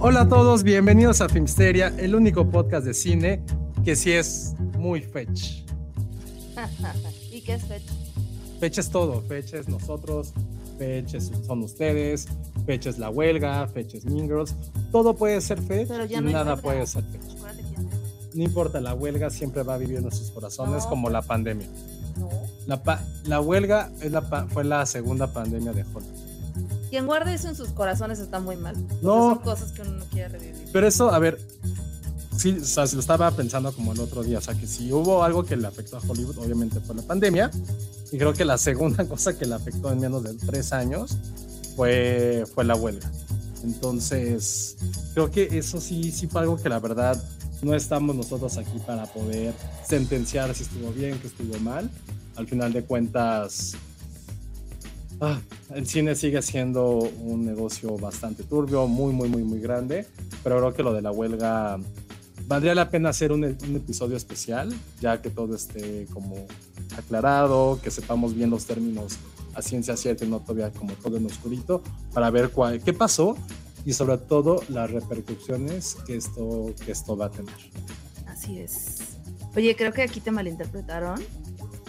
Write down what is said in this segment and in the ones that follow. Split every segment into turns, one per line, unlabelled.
Hola a todos, bienvenidos a Filmsteria, el único podcast de cine que sí es muy fetch.
¿Y qué es fetch?
Fetch es todo, fetch es nosotros, fetch es- son ustedes, fetch es la huelga, fetch es Mean Girls, todo puede ser fetch
Pero ya
y
no
nada puede ser fetch. No importa, la huelga siempre va a vivir en nuestros corazones
No.
como la pandemia.
No.
La, pa- la huelga es la pa- fue la segunda pandemia de Hollywood.
Quien guarde eso en sus corazones está muy mal.
No.
Son cosas que uno no quiere revivir.
Pero eso, a ver, sí, o sea, se lo estaba pensando como el otro día, o sea, que si hubo algo que le afectó a Hollywood, obviamente fue la pandemia, y creo que la segunda cosa que le afectó en menos de tres años fue, fue la huelga. Entonces, creo que eso sí, sí fue algo que la verdad no estamos nosotros aquí para poder sentenciar si estuvo bien, que estuvo mal. Al final de cuentas, ah, el cine sigue siendo un negocio bastante turbio, muy, muy, muy, muy grande, pero creo que lo de la huelga valdría la pena hacer un, episodio especial, ya que todo esté como aclarado, que sepamos bien los términos a ciencia cierta y no todavía como todo en oscurito, para ver cuál, qué pasó y sobre todo las repercusiones que esto, que esto va a tener.
Así es. Oye, creo que aquí te malinterpretaron.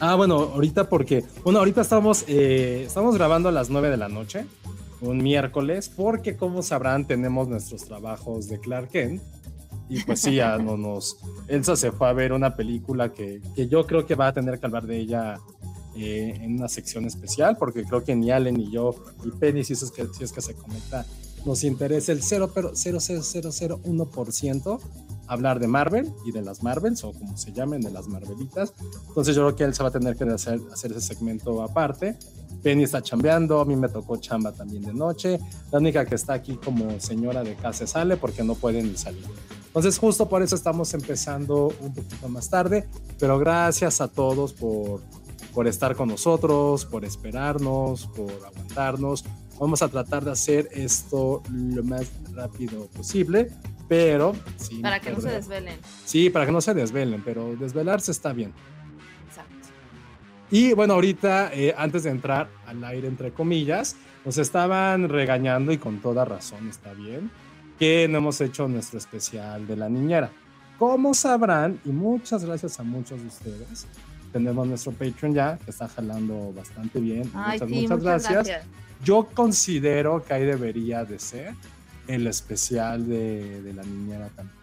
Ah, bueno, ahorita porque, bueno, ahorita estamos, eh, estamos grabando a las 9 de la noche, un miércoles, porque como sabrán tenemos nuestros trabajos de Clark Kent. Y pues sí, ya no nos... Elsa se fue a ver una película que, que yo creo que va a tener que hablar de ella eh, en una sección especial, porque creo que ni Allen ni yo, ni Penny, si, es que, si es que se conecta, nos interesa el 0, pero 0,0001% hablar de Marvel y de las Marvels, o como se llamen, de las Marvelitas. Entonces yo creo que él se va a tener que hacer, hacer ese segmento aparte. Penny está chambeando, a mí me tocó chamba también de noche. La única que está aquí como señora de casa sale porque no puede ni salir. Entonces justo por eso estamos empezando un poquito más tarde, pero gracias a todos por, por estar con nosotros, por esperarnos, por aguantarnos. Vamos a tratar de hacer esto lo más rápido posible, pero sin
Para que no se
perder-
desvelen.
Sí, para que no se desvelen, pero desvelarse está bien.
Exacto.
Y bueno, ahorita, eh, antes de entrar al aire, entre comillas, nos estaban regañando y con toda razón está bien, que no hemos hecho nuestro especial de la niñera. Como sabrán, y muchas gracias a muchos de ustedes, tenemos nuestro Patreon ya, que está jalando bastante bien.
Ay,
muchas,
sí,
muchas,
muchas
gracias.
gracias.
Yo considero que ahí debería de ser el especial de, de la niñera también.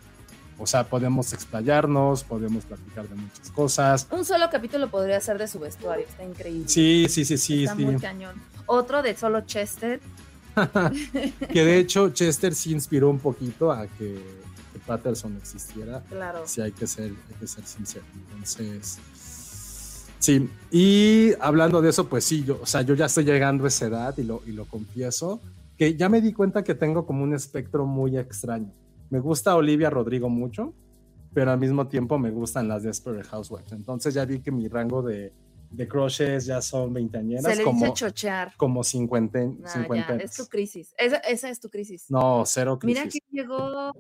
O sea, podemos explayarnos, podemos platicar de muchas cosas.
Un solo capítulo podría ser de su vestuario. Está increíble.
Sí, sí, sí, sí,
Está
sí.
muy cañón. Otro de solo Chester.
que de hecho Chester sí inspiró un poquito a que, que Patterson existiera.
Claro.
Si hay que ser, hay que ser sincero. Entonces, sí. Y hablando de eso, pues sí, yo, o sea, yo ya estoy llegando a esa edad y lo, y lo confieso, que ya me di cuenta que tengo como un espectro muy extraño. Me gusta Olivia Rodrigo mucho, pero al mismo tiempo me gustan las Desperate Housewives. Entonces ya vi que mi rango de, de crushes ya son
Se
veinteañeras,
le
como,
dice chochear.
como cincuenten,
Nah, ya, es tu crisis. Esa, esa es tu crisis.
No, cero crisis.
Mira quién llegó.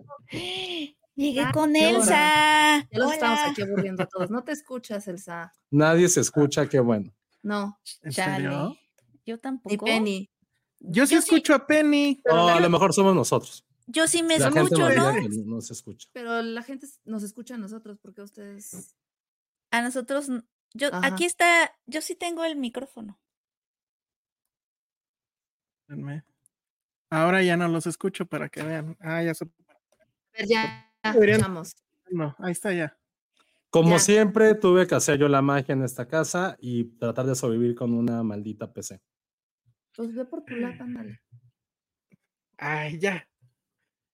Llegué
Ah,
con Elsa.
Ya los estamos aquí aburriendo a todos. No te escuchas, Elsa.
Nadie se escucha, qué bueno.
No.
¿En serio?
Yo tampoco.
Ni Penny.
Yo sí
Yo sí-
escucho a Penny.
La-
a lo mejor somos nosotros.
Yo sí me
La
escucho, ¿no?
diga que no se escucha.
Pero la gente nos escucha a nosotros porque ustedes.
A nosotros, Yo,
Ajá.
aquí está, yo sí tengo el micrófono.
Espérenme. Ahora ya no los escucho para que vean. Ah, ya se...
A ver, ya, vamos.
No, ahí está ya.
Como
Ya.
siempre, tuve que hacer yo la magia en esta casa y tratar de sobrevivir con una maldita PC.
Pues ve por tu lado, ándale.
Ay, ya.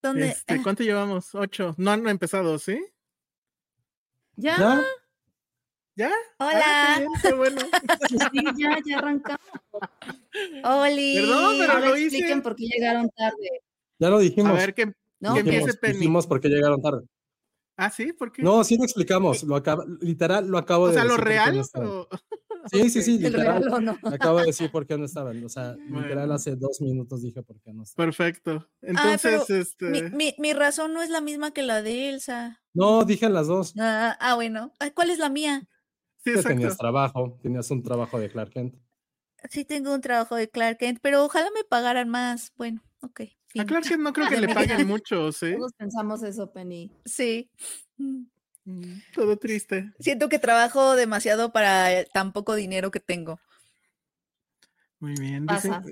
¿Dónde?
Este,
Ah,
¿Cuánto llevamos? Ocho. No han empezado, ¿sí?
Ya,
¿Ya?
¿Ya? Ah,
Hola,
qué bien, qué bueno.
sí, ya, ya arrancamos.
Oli.
Perdón, pero
Ahora
lo hice.
expliquen por qué llegaron tarde.
Ya lo
A
dijimos.
ver, que,
No,
que
¿qué?
empiece Penny.
dijimos por qué llegaron tarde.
Ah, sí, ¿por qué?
No, sí lo explicamos. Lo acaba, literal, lo acabo
o
de
sea,
decir.
¿lo real? o-
Sí, sí, sí,
¿El
literal.
no?
Acabo de decir por qué no estaban. O sea, literal,
Bueno.
hace dos minutos dije por qué no estaban.
Perfecto. Entonces,
pero
este.
Mi, mi, mi razón no es la misma que la de Elsa.
No, dije las dos.
Ah, ah, bueno. Ay, ¿Cuál es la mía?
sí,
Que tenías
exacto.
trabajo, tenías un trabajo de Clark Kent.
Sí tengo un trabajo de Clark Kent, pero ojalá me pagaran más. Bueno, ok.
A
fin.
Clark Kent no creo que le paguen mucho, ¿sí?
Todos pensamos eso, Penny.
Sí. Mm.
Todo triste.
Siento que trabajo demasiado para eh, tan poco dinero que tengo.
Muy bien. dicen-.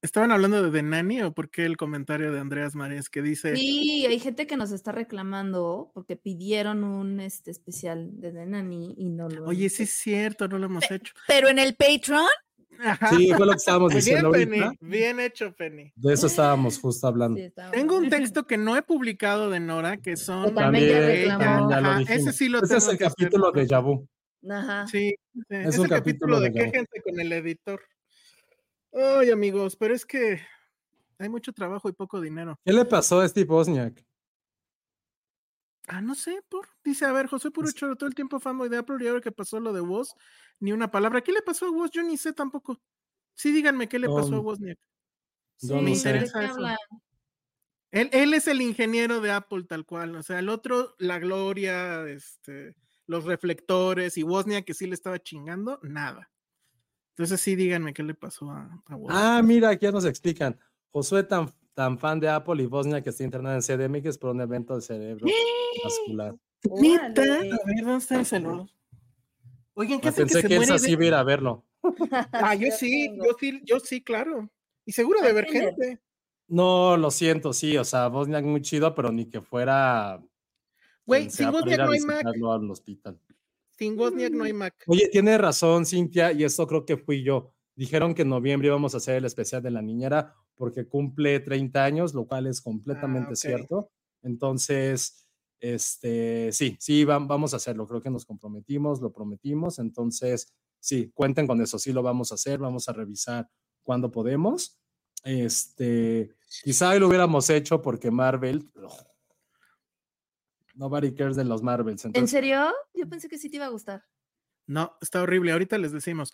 ¿Estaban hablando de The Nanny o por qué el comentario de Andreas Mares que dice.
Sí, hay gente que nos está reclamando porque pidieron un este especial de The Nanny y no lo
Oye,
hemos
sí es cierto, no lo hemos hecho.
Pero en el Patreon,
Ajá.
Sí, fue lo que estábamos diciendo
bien,
ahorita.
Penny. Bien hecho, Penny.
De eso estábamos justo hablando.
Sí,
Tengo un texto que no he publicado de Nora, que son.
También ya
ya lo dijimos.
ese sí lo
Ese es
tengo
el
hacer.
capítulo de Yabu.
Ajá.
Sí, sí,
Es
ese
un
capítulo
capítulo
de
de
quéjense con el editor. Ay, amigos, pero es que hay mucho trabajo y poco dinero.
¿Qué le pasó a Steve Wozniak?
Ah, no sé, por. Dice, a ver, José Puro
Es-
Choro, todo el tiempo fanboy de Apple y ahora que pasó lo de Woz, ni una palabra. ¿Qué le pasó a Woz? Yo ni sé tampoco. Sí, díganme qué le pasó a Wozniak. Me
no.
¿de
interesa eso. Él, él es el ingeniero de Apple, tal cual. O sea, el otro, la gloria, este, los reflectores y Wozniak que sí le estaba chingando, nada. Entonces sí, díganme qué le pasó a, a.
Ah, mira, aquí ya nos explican. Josué tan, tan fan de Apple y Bosnia que está internada en CDMX por un evento de cerebro vascular.
¿Neta? A ver, ¿dónde está el celular? Oigan, ¿qué
Ah,
hacen que
Pensé
se
que
muere?
Elsa sí iba a ir a verlo.
Ah, yo sí, yo sí, yo sí, claro. Y seguro de ver
que
gente.
No, lo siento, sí, o sea, Bosniak muy chido, pero ni que fuera.
Güey, sin
sea para
Wozniak
ir a
no hay Mac.
al hospital.
Sin Wozniak no hay Mac.
Oye, tiene razón, Cintia, y esto creo que fui yo. Dijeron que en noviembre íbamos a hacer el especial de la niñera porque cumple 30 años, lo cual es completamente
Ah, ok.
cierto. Entonces, este, sí, sí, vam- vamos a hacerlo. Creo que nos comprometimos, lo prometimos. Entonces, sí, cuenten con eso. Sí, lo vamos a hacer. Vamos a revisar cuando podemos. Este, quizá lo hubiéramos hecho porque Marvel. Nobody cares de los Marvels.
¿En serio? Yo pensé que sí te iba a gustar.
No, está horrible. Ahorita les decimos.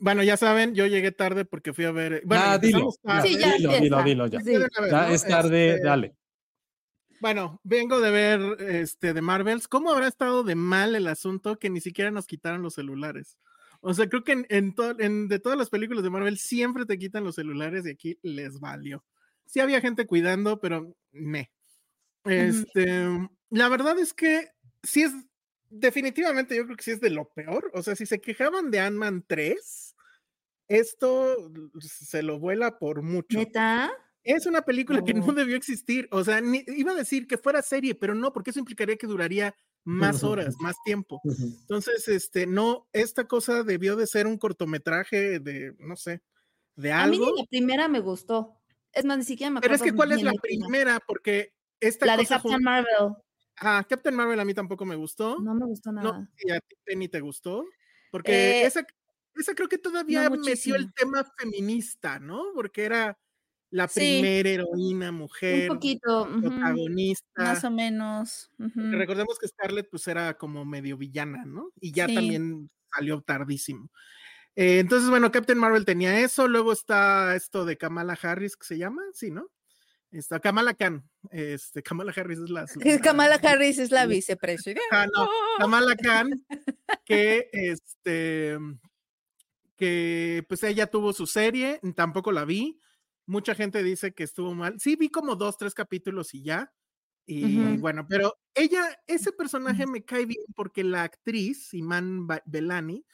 Bueno, ya saben, yo llegué tarde porque fui a ver. Bueno,
Ah, dilo,
tarde.
Sí, ya
dilo, dilo, dilo, ya. Es tarde,
Este,
dale.
Bueno, vengo de ver este de Marvels. ¿Cómo habrá estado de mal el asunto que ni siquiera nos quitaron los celulares? O sea, creo que en, en, to- en- de todas las películas de Marvel siempre te quitan los celulares y aquí les valió. Sí había gente cuidando, pero me. Este, la verdad es que sí es definitivamente yo creo que sí es de lo peor. O sea, si se quejaban de Ant-Man 3, esto se lo vuela por mucho.
¿Neta?
Es una película que no debió existir. O sea, ni- iba a decir que fuera serie, pero no, porque eso implicaría que duraría más horas, más tiempo. Entonces, este, no, esta cosa debió de ser un cortometraje de, no sé, de
A mí
algo.
ni la primera me gustó. Es más, ni siquiera me
Pero
acuerdo.
es que, ¿cuál es la
de
primera? Porque esta
La de
cosa.
Captain
jun-
Marvel.
Ah, Captain Marvel a mí tampoco me gustó.
No me gustó
No,
nada.
y a ti, Penny, te gustó. Porque
Eh,
esa, esa creo que todavía metió el tema feminista, ¿no? Porque era la
Sí.
primera heroína
Un
mujer,
poquito. ujú.
protagonista.
Más o menos.
recordemos que Scarlett pues era como medio villana, ¿no? Y ya
Sí.
también salió tardísimo. Eh, entonces, bueno, Captain Marvel tenía eso, luego está esto de Kamala Harris, que se llama, sí, ¿no? Está Kamala Khan, este, Kamala Harris es la...
Kamala
la-
Harris es la vicepresidenta.
Ah, no, Kamala Khan, que este, que pues ella tuvo su serie, tampoco la vi, mucha gente dice que estuvo mal, sí vi como dos, tres capítulos y ya, y bueno, pero ella, ese personaje me cae bien porque la actriz, Iman Belani,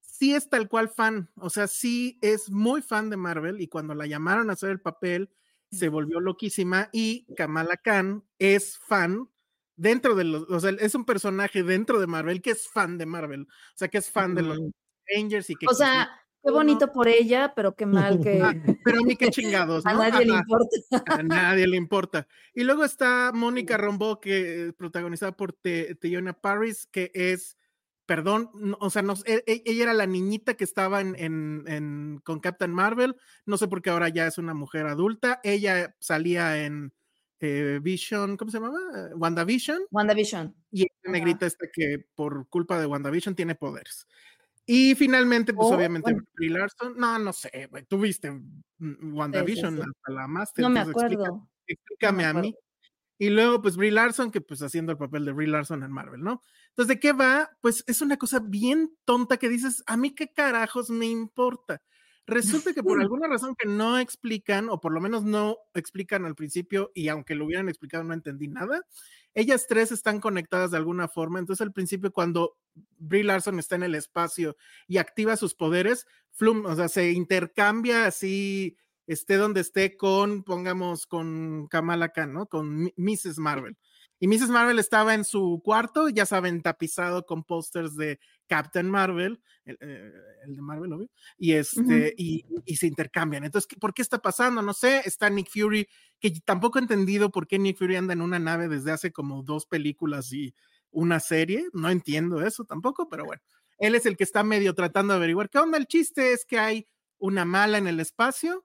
sí es tal cual fan, o sea, sí es muy fan de Marvel y cuando la llamaron a hacer el papel se volvió loquísima y Kamala Khan es fan dentro de los, o sea, es un personaje dentro de Marvel que es fan de Marvel, o sea, que es fan de los Avengers y que...
O sea, qué bonito por ella, pero qué mal que...
Ah, pero a mí qué chingados,
A nadie le importa.
A nadie le importa. Y luego está Mónica Rombo, que protagonizada por Te- Paris, que es, perdón, no, o sea, no, e- e- ella era la niñita que estaba en, en- en- con Captain Marvel, no sé por qué ahora ya es una mujer adulta, ella salía en eh, Vision, ¿cómo se llamaba? Eh, WandaVision,
WandaVision.
y esta negrita esta que por culpa de WandaVision tiene poderes. Y finalmente, pues
Oh,
obviamente,
bueno.
Brie Larson, no, no sé, güey, tú viste mm, WandaVision
sí.
hasta la Master.
No me
explica-
acuerdo.
explícame a mí. Y luego, pues Brie Larson, que pues haciendo el papel de Brie Larson en Marvel, ¿no? Entonces, ¿de qué va? Pues es una cosa bien tonta que dices, a mí qué carajos me importa. Resulta que por alguna razón que no explican, o por lo menos no explican al principio, y aunque lo hubieran explicado no entendí nada, ellas tres están conectadas de alguna forma. Entonces, al principio, cuando Brie Larson está en el espacio y activa sus poderes, flum, o sea, se intercambia así esté donde esté con, pongamos, con Kamala Khan, ¿no? Con Mrs. Marvel. Y Mrs. Marvel estaba en su cuarto, ya saben, tapizado con pósters de Captain Marvel, el, eh, el de Marvel, obvio, y, este, y, y se intercambian. Entonces, ¿qué- ¿por qué está pasando? No sé, está Nick Fury, que tampoco he entendido por qué Nick Fury anda en una nave desde hace como dos películas y una serie, no entiendo eso tampoco, pero bueno, él es el que está medio tratando de averiguar qué onda. El chiste es que hay una mala en el espacio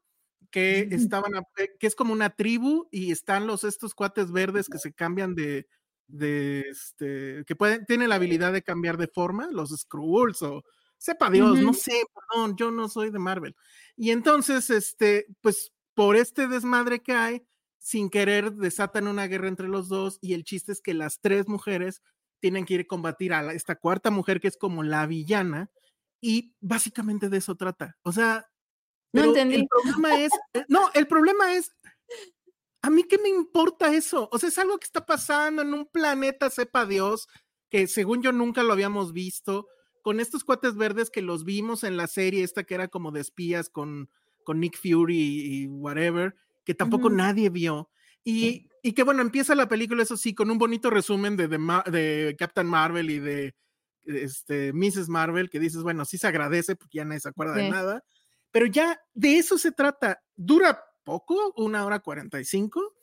que estaban, a- eh, que es como una tribu y están los estos cuates verdes que se cambian de, de este, que pueden, tienen la habilidad de cambiar de forma, los Skrulls o sepa Dios, no sé, perdón, yo no soy de Marvel. Y entonces, este, pues por este desmadre que hay, sin querer desatan una guerra entre los dos y el chiste es que las tres mujeres tienen que ir a combatir a la- esta cuarta mujer que es como la villana y básicamente de eso trata. O sea,
No entendí.
El problema es, eh, no, el problema es, a mí qué me importa eso. O sea, es algo que está pasando en un planeta, sepa Dios, que según yo nunca lo habíamos visto, con estos cuates verdes que los vimos en la serie esta que era como de espías con, con Nick Fury y, whatever, que tampoco nadie vio. Y, y que bueno, empieza la película, eso sí, con un bonito resumen de, de, Captain Marvel y de este, Mrs. Marvel, que dices, bueno, sí se agradece porque ya nadie se acuerda de nada, pero ya de eso se trata. Dura poco, una hora cuarenta y cinco,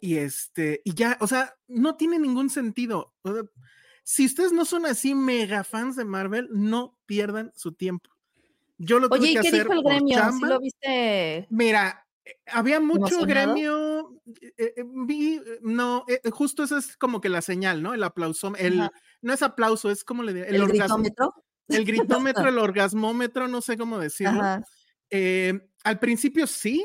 y este, y ya, o sea, no tiene ningún sentido. O sea, si ustedes no son así mega fans de Marvel, no pierdan su tiempo. Yo lo tuve
Oye, ¿y
que
qué
hacer
dijo el gremio? ¿Sí lo viste?
Mira, eh, había mucho gremio, eh, eh, vi, no, eh, justo esa es como que la señal, ¿no? El aplauso, el,
Ajá.
no es aplauso, es como le diría, el,
¿El,
orgasmo,
gritómetro?
el gritómetro, el orgasmómetro, no sé cómo decirlo.
Ajá.
Eh, al principio sí,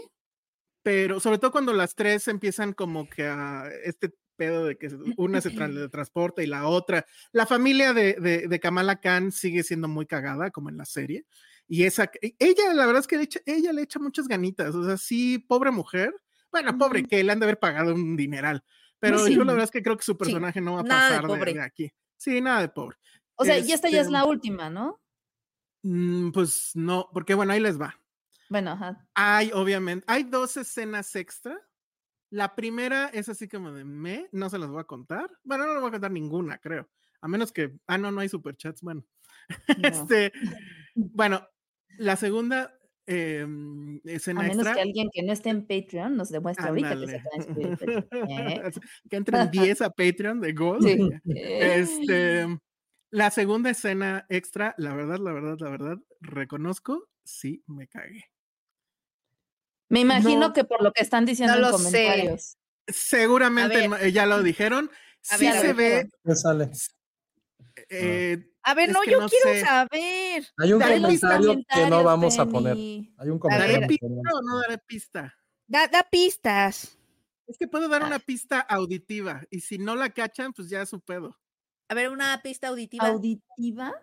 pero sobre todo cuando las tres empiezan como que a este pedo de que una se tra- transporta y la otra. La familia de, de, de Kamala Khan sigue siendo muy cagada, como en la serie. Y esa, ella, la verdad es que le echa- ella le echa muchas ganitas. O sea, sí, pobre mujer. Bueno, pobre que le han de haber pagado un dineral. Pero
Sí.
yo la verdad es que creo que su personaje no va a
nada
pasar de,
pobre.
de aquí. Sí, nada de pobre.
O sea, y esta ya es
Este,
la última, ¿no?
Mm, pues no, porque bueno, ahí les va.
Bueno, ajá.
Hay, obviamente, hay dos escenas extra. La primera es así como de me, no se las voy a contar. Bueno, no les voy a contar ninguna, creo. A menos que, ah, no, no hay superchats. Bueno,
No.
este, bueno, la segunda
A
escena
menos
extra.
que alguien que no esté en Patreon nos demuestre ahorita que se Patreon, ¿eh?
que entren 10 a Patreon de Gold.
Sí.
Este, la segunda escena extra, la verdad, la verdad, la verdad, reconozco, sí me cagué.
Me imagino
no-
que por lo que están diciendo
No
en
lo sé.
comentarios.
Seguramente
ver.
eh, ya lo dijeron.
A
Sí
ver, a
se
ver,
ve.
¿Qué sale?
eh,
A ver, no, yo
no
quiero
sé.
saber.
Hay un
Daré los
comentario que no vamos a poner. Hay un
¿Daré
comentario.
pista
que no-
o no daré pista?
Da, da pistas.
Es que puedo dar
Ah.
una pista auditiva y si no la cachan, pues ya es su pedo.
A ver, una pista auditiva
¿Auditiva?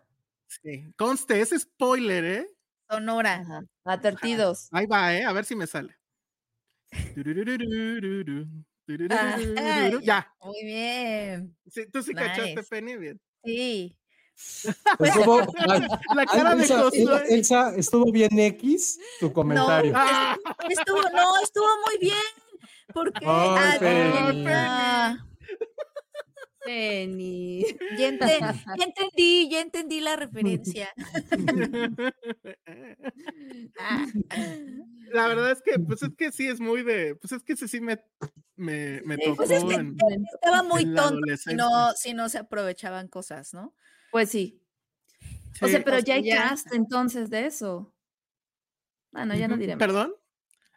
Sí. Conste, es spoiler, ¿eh?
Sonora.
Ajá. Advertidos.
Ahí va, ¿eh? A ver si me sale.
Ay.
Ya.
Muy bien.
Sí, tú sí cachaste,
Nice.
Penny, bien.
Sí.
Estuvo, ay,
La
ay,
cara de
Elsa,
Josué.
Elsa, estuvo bien X tu comentario.
Ah,
Estuvo, no, estuvo muy bien. Porque ah,
Penny.
ya, ente- ya entendí, ya entendí la referencia. Ah,
La verdad es que, pues es que sí es muy de, pues es que ese sí me, me, me tocó
pues es que
en,
Estaba muy tonto si no, si no se aprovechaban cosas, ¿no?
Pues sí. O
Sí.
sea, pero ya hay
ya-
cast entonces de eso. Bueno, ya no diremos.
¿Perdón?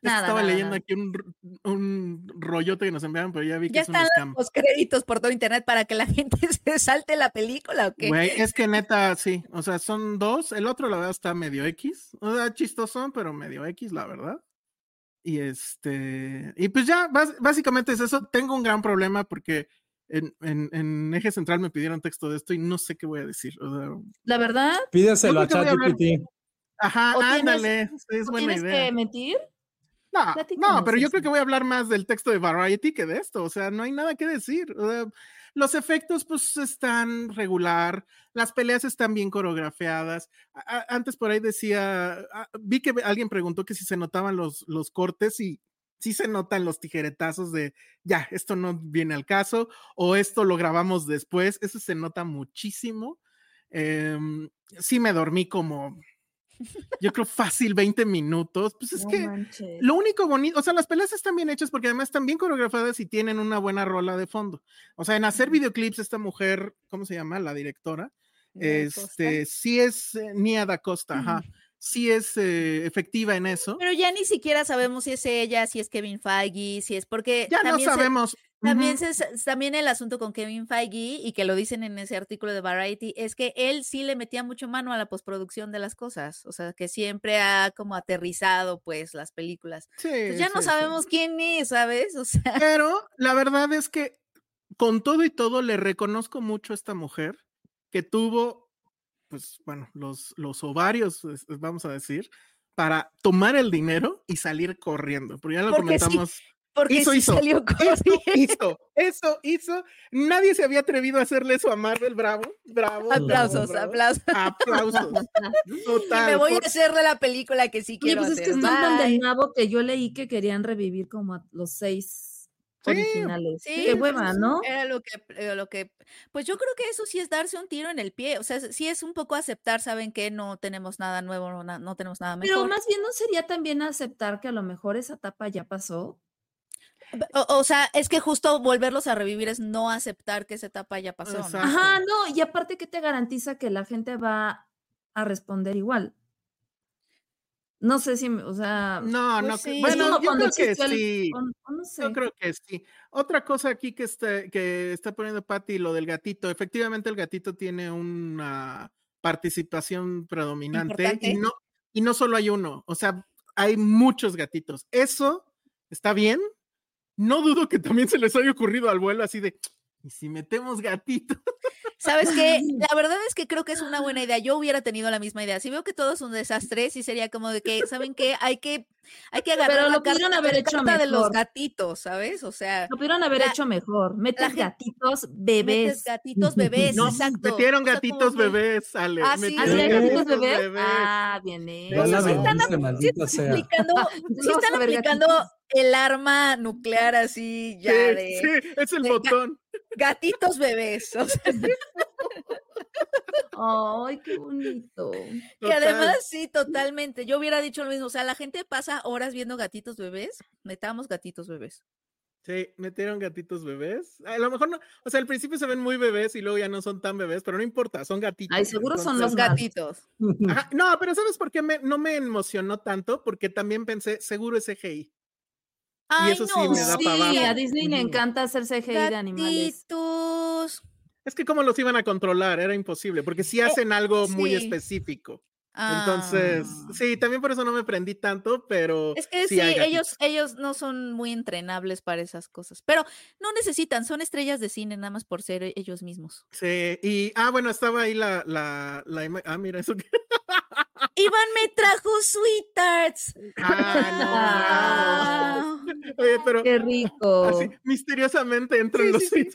Nada,
estaba
nada,
leyendo
nada.
aquí un, un rollote que nos enviaron, pero ya vi que
Ya
es un
están
scam.
los créditos por todo internet para que la gente se salte la película o qué.
Güey, es que neta, sí. O sea, son dos. El otro, la verdad, está medio X. O sea, chistosón, pero medio X, la verdad. Y este. Y pues ya, básicamente es eso. Tengo un gran problema porque en, en, en eje central me pidieron texto de esto y no sé qué voy a decir. O sea,
La verdad,
Pídeselo a ChatGPT.
ajá,
O tienes-
ándale. sí, es
¿o
buena
tienes
idea.
que mentir?
No, no, pero yo creo que voy a hablar más del texto de Variety que de esto. O sea, no hay nada que decir. Los efectos, pues, están regular. Las peleas están bien coreografiadas. A- antes por ahí decía, ah, vi que alguien preguntó que si se notaban los, los cortes y sí se notan los tijeretazos de, ya, esto no viene al caso o esto lo grabamos después. Eso se nota muchísimo. Em, sí me dormí como, yo creo fácil 20 minutos. Pues es
No
que...
manches.
Lo único bonito, o sea, las peleas están bien hechas porque además están bien coreografiadas y tienen una buena rola de fondo. O sea, en hacer videoclips, esta mujer, ¿cómo se llama? La directora,
Costa.
este, sí es eh, Nia da Costa, ajá, sí es eh, efectiva en eso.
Pero ya ni siquiera sabemos si es ella, si es Kevin Feige, si es porque
Ya no
se- También,
Ujú.
se- también el asunto con Kevin Feige y que lo dicen en ese artículo de Variety es que él sí le metía mucho mano a la postproducción de las cosas, o sea, que siempre ha como aterrizado pues las películas.
Sí,
Pues ya no
sí.
sabemos quién es, ¿sabes? O sea,
Pero la verdad es que con todo y todo le reconozco mucho a esta mujer que tuvo, pues bueno, los, los ovarios, vamos a decir, para tomar el dinero y salir corriendo. Porque ya lo
Porque sí,
comentamos.
Porque
Hizo,
sí
hizo.
salió
Eso hizo, eso hizo. Nadie se había atrevido a hacerle eso a Marvel. Bravo, bravo.
Aplausos,
bravo,
aplausos.
Aplausos. Total.
me voy
por-
a hacer de la película que sí
Oye,
quiero
pues es que están tan nabo que yo leí que querían revivir como a los seis
Sí,
originales.
Sí,
Qué
pues
hueva,
eso
¿no?
Era lo que, eh, lo que, pues yo creo que eso sí es darse un tiro en el pie, o sea, sí es un poco aceptar, saben que no tenemos nada nuevo, no, no tenemos nada
Pero
mejor.
más bien no sería también aceptar que a lo mejor esa etapa ya pasó.
O, o sea, es que justo volverlos a revivir es no aceptar que esa etapa ya pasó.
Ajá, no, y aparte que te garantiza que la gente va a responder igual. No sé si, me- o sea,
No,
Pues
no.
sí.
Bueno, yo creo que
el-
sí.
o- o no sé.
Yo creo que sí. Otra cosa aquí que está, que está poniendo Patty, lo del gatito. Efectivamente, el gatito tiene una participación predominante y no, y no solo hay uno, o sea, hay muchos gatitos. Eso está bien. No dudo que también se les haya ocurrido al vuelo así de, ¿y si metemos gatito?
¿Sabes qué? La verdad es que creo que es una buena idea. Yo hubiera tenido la misma idea. Si veo que todo es un desastre, sí sería como de que, ¿saben qué? Hay que, hay que agarrar
Pero
la
lo pudieron
carta,
haber
la
hecho
carta de los gatitos, ¿sabes? O sea,
Lo pudieron haber
La-
hecho mejor. Metes
gente-
gatitos,
metes
bebés.
gatitos bebés,
No,
exacto.
metieron
O sea, como
gatitos
que-
bebés, Ale.
Ah, sí.
¿Ah, sí
gatitos
bebés? Ah, bien
Ya
O sea, sí están
maldita
sí
sea.
aplicando, sí están aplicando. El arma nuclear así ya
Sí,
de
sí, es el
ga-
botón.
gatitos bebés. O sea,
Ay, qué bonito.
que
Total.
además sí, totalmente. Yo hubiera dicho lo mismo. O sea, la gente pasa horas viendo gatitos bebés. Metamos gatitos bebés.
Sí, metieron gatitos bebés. A lo mejor no, o sea, al principio se ven muy bebés y luego ya no son tan bebés, pero no importa, son gatitos.
Ay, seguro son
Los gatitos.
Ajá, no, pero ¿sabes por qué me- no me emocionó tanto? Porque también pensé, seguro es CGI.
Ay,
eso sí me da
Sí,
abajo.
a Disney le encanta hacer CGI de animales.
Es que cómo los iban a controlar, era imposible, porque si hacen algo muy
Eh, sí.
específico. Entonces,
Ah.
sí, también por eso no me prendí tanto, pero
Es que sí, ellos, ellos no son muy entrenables para esas cosas, pero no necesitan, son estrellas de cine nada más por ser ellos mismos.
Sí, y, ah, bueno, estaba ahí la, la, la ah, mira, eso que,
Iván me trajo sweet tarts.
ah, no.
Ah,
Oye, pero
Qué rico.
así, misteriosamente entran
Sí,
los
sí,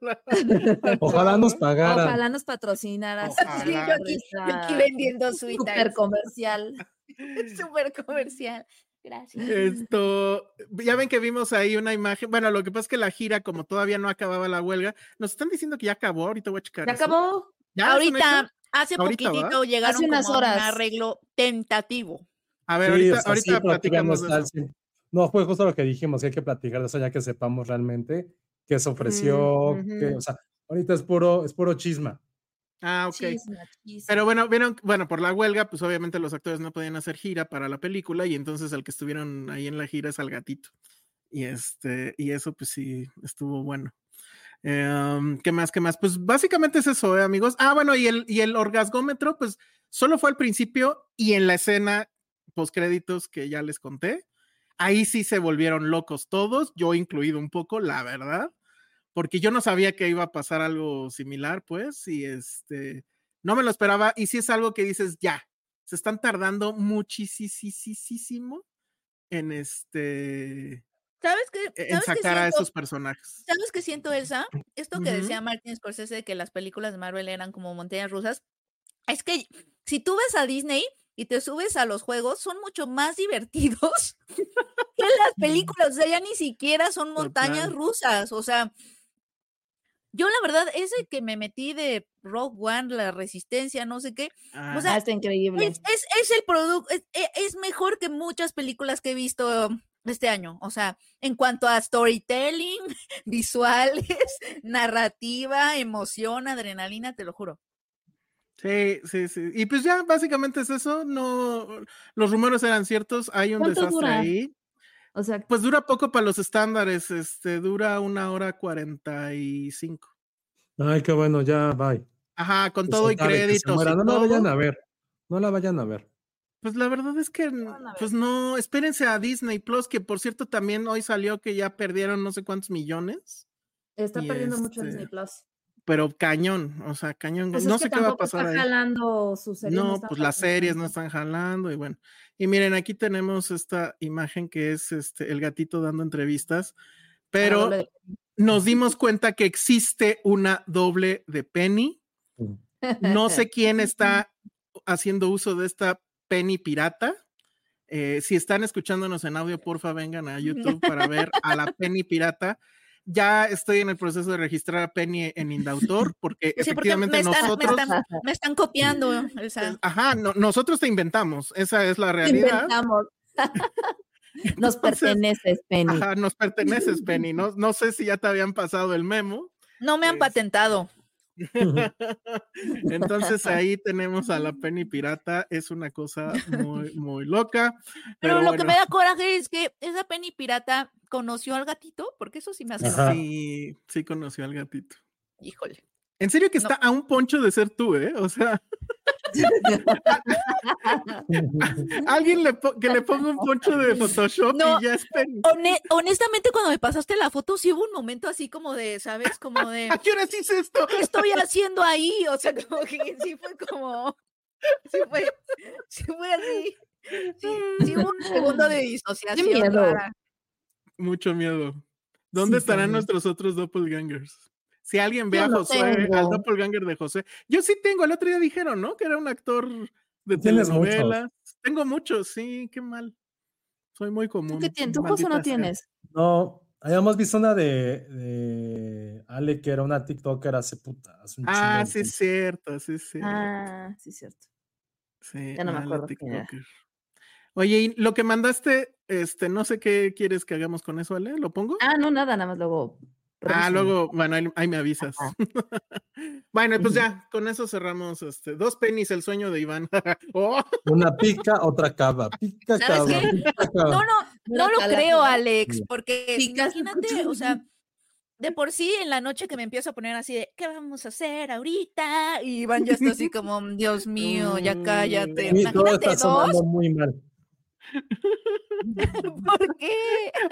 la-
Ojalá nos pagaran.
Ojalá nos patrocinaras.
Ojalá.
Sí, yo aquí, yo aquí vendiendo
Super
suitas.
comercial.
Súper comercial. Gracias.
Esto, ya ven que vimos ahí una imagen. Bueno, lo que pasa es que la gira, como todavía no acababa la huelga, nos están diciendo que ya acabó. Ahorita voy a checar.
¿Ya
eso.
acabó?
¿Ya es un
Ahorita, hace
Ahorita,
poquitito llegaron
Hace unas
como a
horas.
un arreglo tentativo.
A ver,
Sí,
ahorita,
o sea,
ahorita
sí,
platicamos de
todavía
eso.
no fue justo lo que dijimos, que hay que platicar de eso ya que sepamos realmente qué se ofreció,
Mm,
qué- o sea, ahorita es puro, es puro chisma.
Ah, ok.
Chisma, chisma.
Pero bueno, vieron, bueno, por la huelga, pues obviamente los actores no podían hacer gira para la película y entonces el que estuvieron ahí en la gira es al gatito. Y este, y eso pues sí, estuvo bueno. Em, ¿Qué más? ¿Qué más? Pues básicamente es eso, ¿eh, amigos. Ah, bueno, y el, y el orgasgómetro, pues solo fue al principio y en la escena postcréditos que ya les conté. Ahí sí se volvieron locos todos, yo incluido un poco, la verdad, porque yo no sabía que iba a pasar algo similar, pues, y este, no me lo esperaba, y sí es algo que dices, ya, se están tardando muchísimo en este,
¿Sabes qué?
en
¿Sabes qué
sacar a
siento?
esos personajes.
¿Sabes qué siento, Elsa? Esto que decía Martin Scorsese de que las películas de Marvel eran como montañas rusas. Es que si tú ves a Disney y te subes a los juegos, son mucho más divertidos que las películas. O sea, ya ni siquiera son montañas
Total.
rusas. O sea, yo la verdad, ese que me metí de Rogue One, la resistencia, no sé qué,
Ah,
o sea,
está increíble.
es, es, es el producto, es, e- es mejor que muchas películas que he visto este año. O sea, en cuanto a storytelling, visuales, narrativa, emoción, adrenalina, te lo juro.
sí, sí, sí. Y pues ya básicamente es eso, no, los rumores eran ciertos, hay un
¿Cuánto
desastre
dura?
ahí.
O sea,
Pues dura poco para los estándares, este, dura una hora cuarenta y cinco.
Ay, qué bueno, ya, bye.
Ajá, con todo y créditos. y
No la vayan a ver. No la vayan a ver.
Pues la verdad es que, pues no, espérense a Disney Plus, que por cierto también hoy salió que ya perdieron no sé cuántos millones,
está
y
perdiendo mucho
este,
Disney Plus.
pero cañón, o sea, cañón.
Pues
no sé qué va a pasar
está
ahí.
jalando sus series.
No, pues las series no están jalando y bueno. Y miren, aquí tenemos esta imagen que es este el gatito dando entrevistas, pero
de-
nos dimos cuenta que existe una doble de Penny. No sé quién está haciendo uso de esta Penny pirata. Eh, si están escuchándonos en audio, porfa, vengan a YouTube para ver a la Penny pirata. Ya estoy en el proceso de registrar a Penny en Indautor, porque
Sí, porque me
efectivamente
me
nosotros,
están- me están copiando,
ajá, no- nosotros te inventamos, esa es la realidad.
Inventamos. Nos perteneces, Penny.
Ajá, nos perteneces, Penny. No, no sé si ya te habían pasado el memo.
No me han
es-
patentado.
Entonces ahí tenemos a la Penny pirata. Es una cosa muy, muy loca.
Pero,
Pero,
lo que me da coraje es que esa Penny pirata conoció al gatito, porque eso sí me hace.
Ajá.
sí, sí conoció al gatito.
Híjole.
En serio que
No.
está a un poncho de ser tú, ¿eh? O sea, alguien le que le ponga un poncho de Photoshop
No.
y ya es Penny.
Hone- honestamente, cuando me pasaste la foto, sí hubo un momento así como de, ¿sabes? Como de,
¿A qué hora hice esto?
¿qué estoy haciendo ahí? O sea, como que sí fue como, sí fue, sí fue así. Sí, sí hubo un segundo de disociación.
miedo.
Mucho miedo. ¿Dónde
Sí,
estarán nuestros otros doppelgangers? Si alguien ve
Yo
a
no
Josué, al doppelganger de José. Yo sí tengo, el otro día dijeron, ¿no? Que era un actor de
muchos.
telenovelas. Tengo muchos, sí, qué mal. Soy muy común.
¿Tú qué tienes? ¿Tú, José, no tienes?
No, habíamos visto una de, de Ale, que era una TikToker hace puta. hace un
Ah, sí, es cierto, sí, sí.
Ah, sí, cierto.
sí,
ya no me acuerdo.
TikToker. Oye, y lo que mandaste, este, no sé qué quieres que hagamos con eso, Ale, ¿lo pongo?
Ah, no, nada, nada más luego.
Ah, luego, bueno, ahí, ahí me avisas. Bueno, pues ya, con eso cerramos este, dos pennies, el sueño de Iván. Oh,
Una pica, otra cava. Pica,
¿Sabes
cava.
qué?
pica,
No,
cava.
no, no lo creo, Alex, porque
Picas,
imagínate, o sea, de por sí en la noche que me empiezo a poner así de, ¿qué vamos a hacer ahorita? Y Iván ya está así como, Dios mío, ya cállate.
Sí, todo
Imagínate
está
dos,
sonando muy mal.
¿por qué?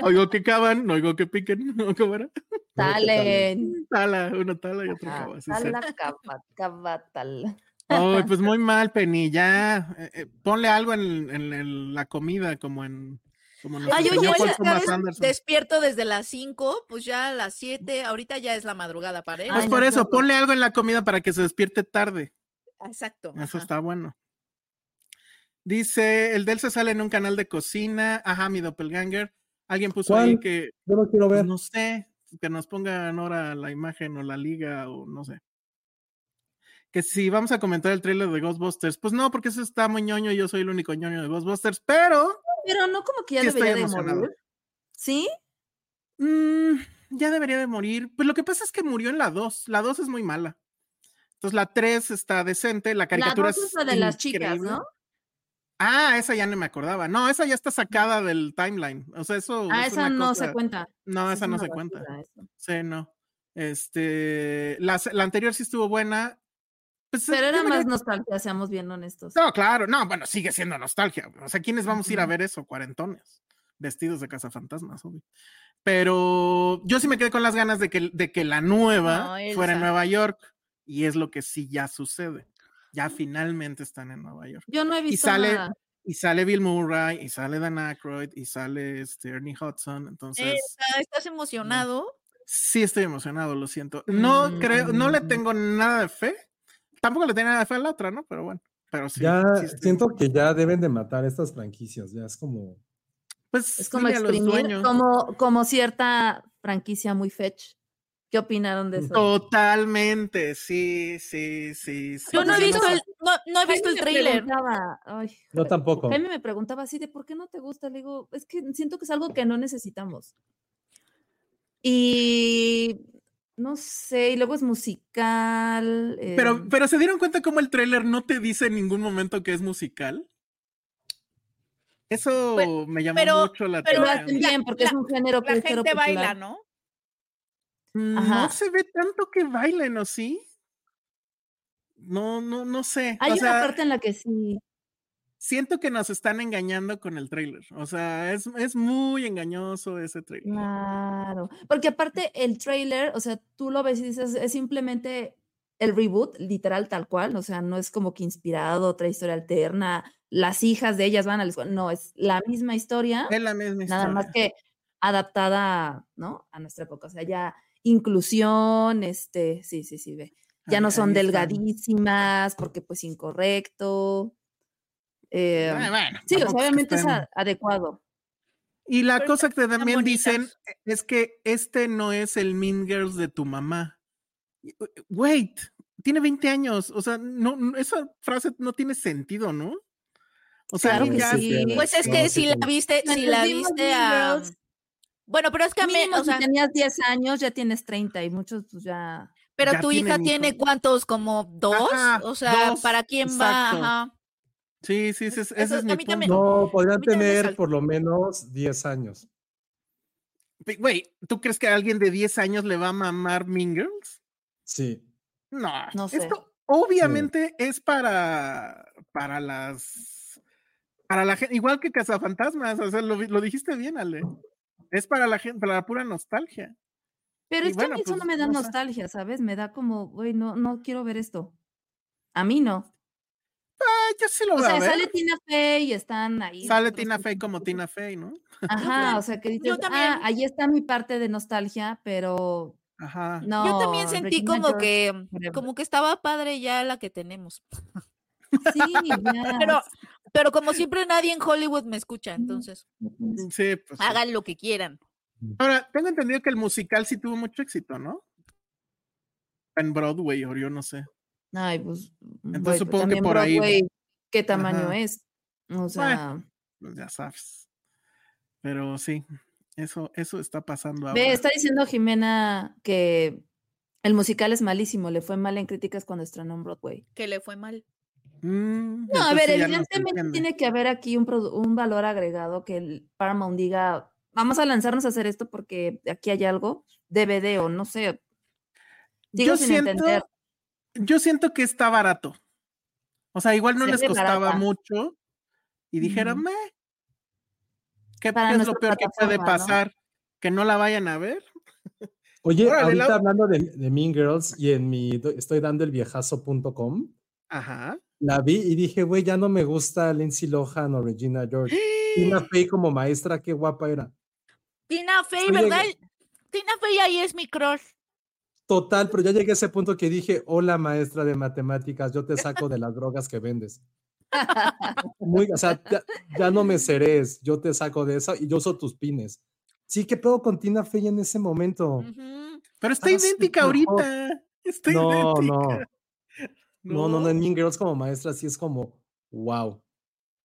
oigo que cavan, no oigo que piquen, ¿no? ¿Cómo era?
Talen.
Tala, una tala y otra cava.
Tala, cava, cava, tal.
Ay, pues muy mal, Penny, ya. eh, eh, ponle algo en, en- en la comida, como en Como nuestro
Ay,
Anderson.
despierto desde las 5, pues ya a las 7, ahorita ya es la madrugada para él.
Pues
Ay,
por
no,
eso,
no, no.
ponle algo en la comida para que se despierte tarde.
Exacto.
Eso
ajá.
está bueno. Dice, el Delsa sale en un canal de cocina. Ajá, mi doppelganger. Alguien puso ahí
¿Cuál?
que,
Yo no quiero
pues,
ver.
no sé, que nos pongan ahora la imagen o la liga o no sé. Que si vamos a comentar el trailer de Ghostbusters, pues no, porque eso está muy ñoño, yo soy el único ñoño de Ghostbusters, pero
Pero no como que ya
sí
debería de morir. ¿Sí?
Mm, ya debería de morir. Pues lo que pasa es que murió en la 2. La 2 es muy mala. Entonces la 3 está decente, la
La
caricatura
dos es la de las chicas. ¿no?
Ah, esa ya no me acordaba. No, esa ya está sacada del timeline. O sea, eso
Ah,
es
esa
una
no
cosa-
se cuenta.
No,
Es
esa no se cuenta.
eso.
Sí, no. Este, la, la anterior sí estuvo buena. Pues,
Pero
yo
era más nostalgia, seamos bien honestos.
No, claro, no, bueno, sigue siendo nostalgia. O sea, ¿quiénes vamos a ir a ver eso? Cuarentones, vestidos de cazafantasmas, obvio. Pero yo sí me quedé con las ganas de que, de que la nueva
No,
fuera en. Nueva York. Y es lo que sí ya sucede. Ya finalmente están en Nueva York.
Yo no he visto
sale-
nada.
Y sale Bill Murray, y sale Dan Aykroyd, y sale este, Ernie Hudson. Entonces,
Elsa, ¿Estás emocionado?
sí estoy emocionado, lo siento. No creo, no le
Mm.
tengo nada de fe. Tampoco le tenía nada de fe a la otra, ¿no? Pero bueno. Pero sí.
ya
sí
siento que ya deben de matar estas franquicias. Ya es como.
Pues
Es como exprimir, como, como cierta franquicia muy fetch. ¿Qué opinaron de eso?
Totalmente, sí, sí, sí. sí.
Yo no he visto
no-
el, no, no he visto el
preguntaba, ay,
Yo tampoco.
Jaime me preguntaba así de por qué no te gusta. Le digo, es que siento que es algo que no necesitamos. Y no sé, y luego es musical.
Pero,
eh,
pero se dieron cuenta cómo el tráiler no te dice en ningún momento que es musical. Eso
Pero-
me llamó
pero-
mucho la
pero lo
atención.
hacen bien porque es
la-
un género que
La
es
gente baila,
popular.
¿no?
Mm, No se ve tanto que bailen, ¿o sí? No, no, no sé.
Hay
o
una
sea,
parte en la que sí.
siento que nos están engañando con el tráiler. O sea, es, es muy engañoso ese tráiler.
Claro, porque aparte el trailer, o sea, tú lo ves y dices, es simplemente el reboot, literal tal cual, o sea, no es como que inspirado, otra historia alterna, las hijas de ellas van a la escuela, no, es la misma historia,
Es la misma
nada más
historia.
que adaptada, ¿no? A nuestra época, o sea, ya inclusión, este, sí, sí, sí, ve, ya no son delgadísimas porque pues incorrecto. eh,
Ah, bueno,
sí, o sea,
tampoco es que
obviamente es adecuado.
Y la
Pero
cosa que también dicen es que este no es el Mean Girls de tu mamá. Wait, tiene 20 años. O sea, no, no- esa frase no tiene sentido, ¿no? O sea,
Claro que
ya-
sí.
Pues es
No,
que
sí
si la viste, si la viste a.
Girls,
Bueno, pero es que a mí, o sea,
si tenías 10 años, ya tienes 30 y muchos pues ya...
pero
ya
tu hija tiene cuántos, como dos,
Ajá,
o sea,
dos,
¿para quién
exacto.
va? Ajá.
Sí, sí, ese, es- ese
Eso
es mi
también-
punto.
No, podrían tener por lo menos 10 años.
Güey, ¿tú crees que a alguien de 10 años le va a mamar Girls?
Sí.
No,
No sé.
esto obviamente es para, para las, para la gente, igual que Cazafantasmas, o sea, lo dijiste bien, Ale. Es para la gente, para la pura nostalgia.
Pero
Y
es que a mí eso
pues,
no me da
no
nostalgia, ¿sabes? Me da como, güey, no, no quiero ver esto. A mí no.
Ah, yo sí lo
O
voy a
sea,
ver.
sale Tina Fey y están ahí.
Sale Tina Fey como Tina Fey, ¿no?
Ajá, o sea, que dices,
también.
ah, ahí está mi parte de nostalgia, pero
Ajá.
no.
Yo también sentí
Regina
como
George,
que, como que estaba padre ya la que tenemos.
Sí, ya.
Pero, pero como siempre nadie en Hollywood me escucha, entonces
Sí, pues. sí.
hagan lo que quieran.
Ahora, tengo entendido que el musical sí tuvo mucho éxito, ¿no? En Broadway, o yo no sé.
Ay, pues.
Entonces supongo que por ahí.
Broadway, ¿Qué tamaño
Ajá.
es? O sea,
Pues ya sabes. Pero sí, eso, eso está pasando ahora.
ve, está diciendo Jimena que el musical es malísimo, le fue mal en críticas cuando estrenó en Broadway.
Que le fue mal.
Mm,
No, a ver,
no
evidentemente tiene que haber aquí un, un valor agregado que el Paramount diga, vamos a lanzarnos a hacer esto porque aquí hay algo, DVD o no sé. Sigo
Yo
sin
siento,
entender.
yo siento que está barato. O sea, igual no
Se
les costaba
barata.
mucho y dijeron,
Ujú.
"Meh, ¿qué,
Para
es lo peor que puede pasar? ¿Que no la vayan a ver?
Oye,
Órale,
ahorita hablando de, de Mean Girls y en mi, estoy dando el viejazo.com.
Ajá.
La vi y dije, güey, ya no me gusta Lindsay Lohan o Regina George. Tina Fey como maestra, qué guapa era.
Tina Fey, ¿verdad?
llegué-
Tina Fey ahí es mi crush.
Total, pero ya llegué a ese punto que dije, hola maestra de matemáticas, yo te saco de las drogas que vendes. Muy, o sea, ya, ya no me ceres, yo te saco de eso y yo uso tus pines. Sí, ¿qué pedo con Tina Fey en ese momento?
Pero está
Ah,
idéntica ahorita. Está
No, no.
idéntica.
No, no, no, en Mean Girls como maestra sí es como, wow.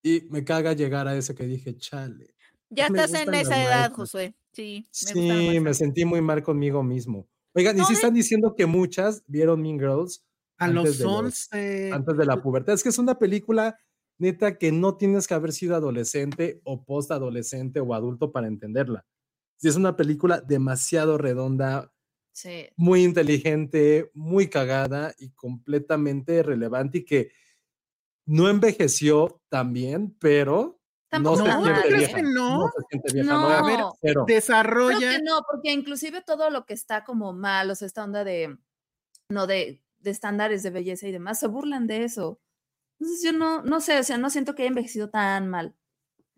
Y me caga llegar a eso que dije, chale.
Ya estás en esa edad. Josué. Sí, me
Sí, me sentí muy mal conmigo mismo. Oigan, y
No,
si están diciendo que muchas vieron Mean Girls
A
antes
los
de los-
11.
antes de la pubertad. Es que es una película neta que no tienes que haber sido adolescente o postadolescente o adulto para entenderla. Sí, es una película demasiado redonda,
Sí.
muy inteligente, muy cagada y completamente relevante y que no envejeció tan bien, pero no
Tampoco
se
está
No,
siente
mal,
¿crees
vieja.
que no?
se siente vieja.
No.
No,
A ver.
Creo
Desarrolla.
que no, porque inclusive todo lo que está como mal, o sea, esta onda de, no, de, de estándares de belleza y demás, se burlan de eso. Entonces yo no, no sé, o sea, no siento que haya envejecido tan mal.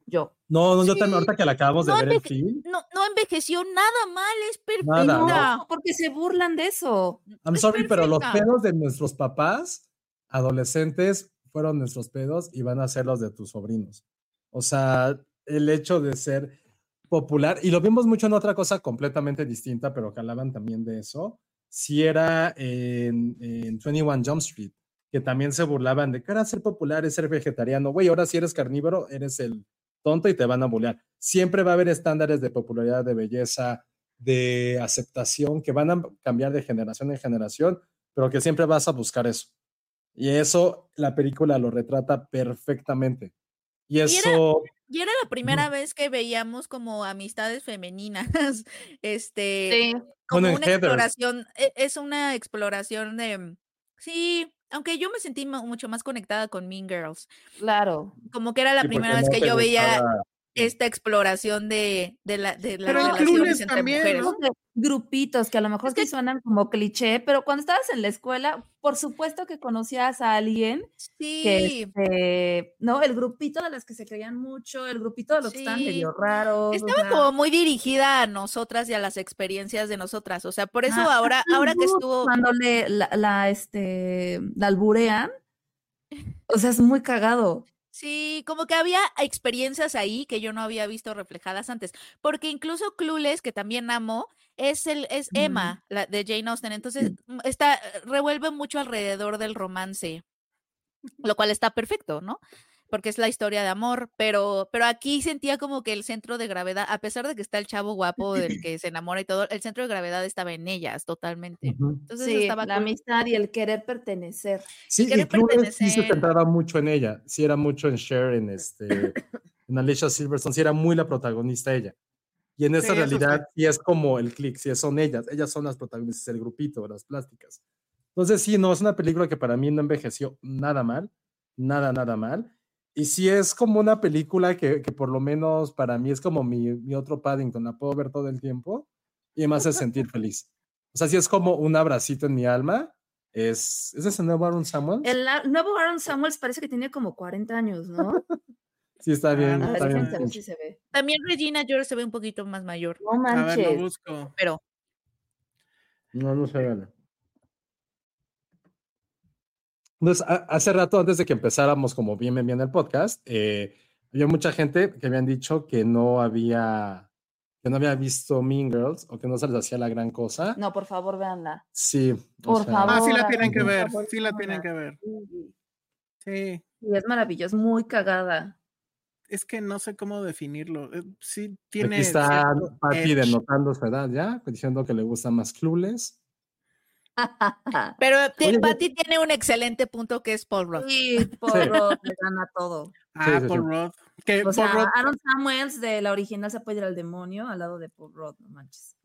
Yo.
No, no, yo también, ahorita que la acabamos de ver el film,
No, no envejeció nada mal, es
Nada.
perfecta.
No, porque se burlan de eso.
I'm
es
sorry, pero los pedos de nuestros papás adolescentes fueron nuestros pedos y van a ser los de tus sobrinos. O sea, el hecho de ser popular, y lo vimos mucho en otra cosa completamente distinta, pero que hablaban también de eso, si era en, en 21 Jump Street, que también se burlaban de que era ser popular es ser vegetariano. Güey, ahora si eres carnívoro, eres el tonto y te van a bullear. Siempre va a haber estándares de popularidad, de belleza, de aceptación que van a cambiar de generación en generación, pero que siempre vas a buscar eso. Y eso la película lo retrata perfectamente. Y
era-
eso,
Y era la primera vez que veíamos como amistades femeninas, este, como
Bueno, en
una exploración, e- es una exploración de, sí, aunque yo me sentí mucho más conectada con Mean Girls,
Claro.
como que era la
sí,
primera vez
no
que yo veía esta exploración de, de, la, de las
Pero
relaciones entre
también,
mujeres.
¿no?
Grupitos que a lo mejor
Es que-
sí suenan como cliché, pero cuando estabas en la escuela, por supuesto que conocías a alguien que,
Sí,
este, ¿no? El grupito de las que se creían mucho, el grupito de los que estaban
Sí.
medio raros. o
estaba
sea,
como muy dirigida a nosotras y a las experiencias de nosotras, o sea, por eso
Ajá,
ahora, ahora que estuvo...
Cuando le, la, la, este, la alburean, o sea, es muy cagado.
Sí, como que había experiencias ahí que yo no había visto reflejadas antes, porque incluso Clueless, que también amo, es el es. Emma, la de Jane Austen, entonces mm, está revuelve mucho alrededor del romance, lo cual está perfecto, ¿no? Porque es la historia de amor, pero pero aquí sentía como que el centro de gravedad, a pesar de que está el chavo guapo del que se enamora y todo, el centro de gravedad estaba en ellas totalmente.
Ujú.
Entonces eso
Sí,
estaba
la
cool.
amistad y el querer pertenecer.
Sí,
querer
y Clueless sí se
pertenecer.
centraba mucho en ella. Sí era mucho en Cher, en, este, en Alicia Silverstone. Sí era muy la protagonista ella. Y en esa
Sí, eso sí.
realidad sí es como el click, sí son ellas. Ellas son las protagonistas, el grupito, las plásticas. Entonces sí, no, es una película que para mí no envejeció nada mal. Nada, nada mal. Y sí es como una película que, que por lo menos para mí es como mi, mi otro Paddington. La puedo ver todo el tiempo y me hace sentir feliz. O sea, sí es como un abracito en mi alma. Es, ¿Es ese nuevo Aaron Samuels?
El a- nuevo Aaron Samuels parece que tiene como 40 años, ¿no?
Sí, está bien.
A ver,
pinche.
si se ve.
También Regina George se ve un poquito más mayor,
No
A ver, lo
manches.
busco.
pero
No, no se gana. Entonces, a- hace rato, antes de que empezáramos como bien, bien, bien el podcast, eh, había mucha gente que habían dicho que no había, que no había visto Mean Girls o que no se les hacía la gran cosa.
No, por favor, véanla.
Sí. o
Por
sea,
favor.
Ah, sí la tienen que ver.
favor,
Sí la tienen que ver.
Sí, y es maravilloso, es muy cagada.
Es que no sé cómo definirlo. Eh, Sí
Aquí
tiene.
está
cierto
Patty
edge.
denotando su edad ya, diciendo que le gusta más Clueless.
Pero ti-
Oye,
Patty tiene un excelente punto que es Paul Rudd.
Sí, Paul
Sí.
Rudd le gana todo.
Ah,
sí,
Paul
sí.
Rudd. Que
O
Paul
sea,
Rudd-
Aaron Samuels de la original se puede ir al demonio al lado de Paul Rudd, no manches.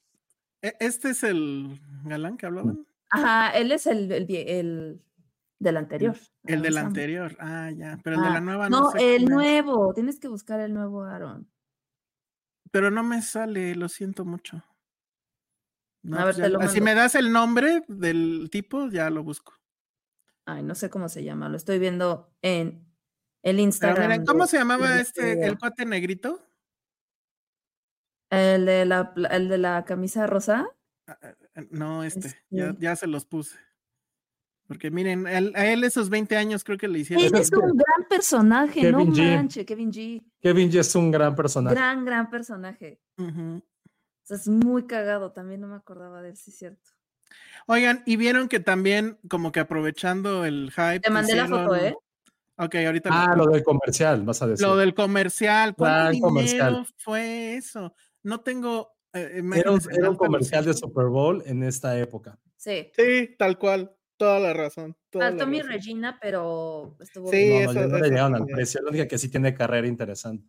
e- este es el galán que hablaban.
Ajá, él es el, el, el del anterior.
El del
Samuels.
anterior. Ah, ya. Pero el de
Ah,
la nueva no,
No,
sé
el
es.
nuevo. Tienes que buscar el nuevo Aaron.
Pero no me sale, lo siento mucho. No,
A
pues
te
si me das el nombre del tipo, ya lo busco.
Ay, no sé cómo se llama, lo estoy viendo en el
Pero
Instagram.
miren, ¿cómo
de-
se llamaba este, el cuate negrito?
El de la, el de la camisa rosa.
Ah, ah, ah, No, este, ya,
Este.
ya se los puse. Porque miren, él- a él esos 20 años creo que le hicieron.
Él es un gran personaje, no
G.
manches, Kevin G.
Kevin G es un gran personaje.
Gran, gran personaje.
Ujú.
O sea, es muy cagado, también no me acordaba de él, sí es cierto.
Oigan, y vieron que también, como que aprovechando el hype.
Te mandé la foto, ¿eh?
Ok, ahorita
Ah,
lo,
lo del comercial, vas a decir.
lo del comercial. ¿Cuánto
Gran
dinero
comercial.
fue eso? No tengo. eh,
Era un, era comercial de. Super Bowl en esta época.
Sí.
Sí, tal cual. Toda la razón. toda la
Faltó mi
razón.
Regina, pero estuvo
Sí,
bien.
no, no,
eso-
no le
eso
llegaron al precio. La única que sí tiene carrera interesante.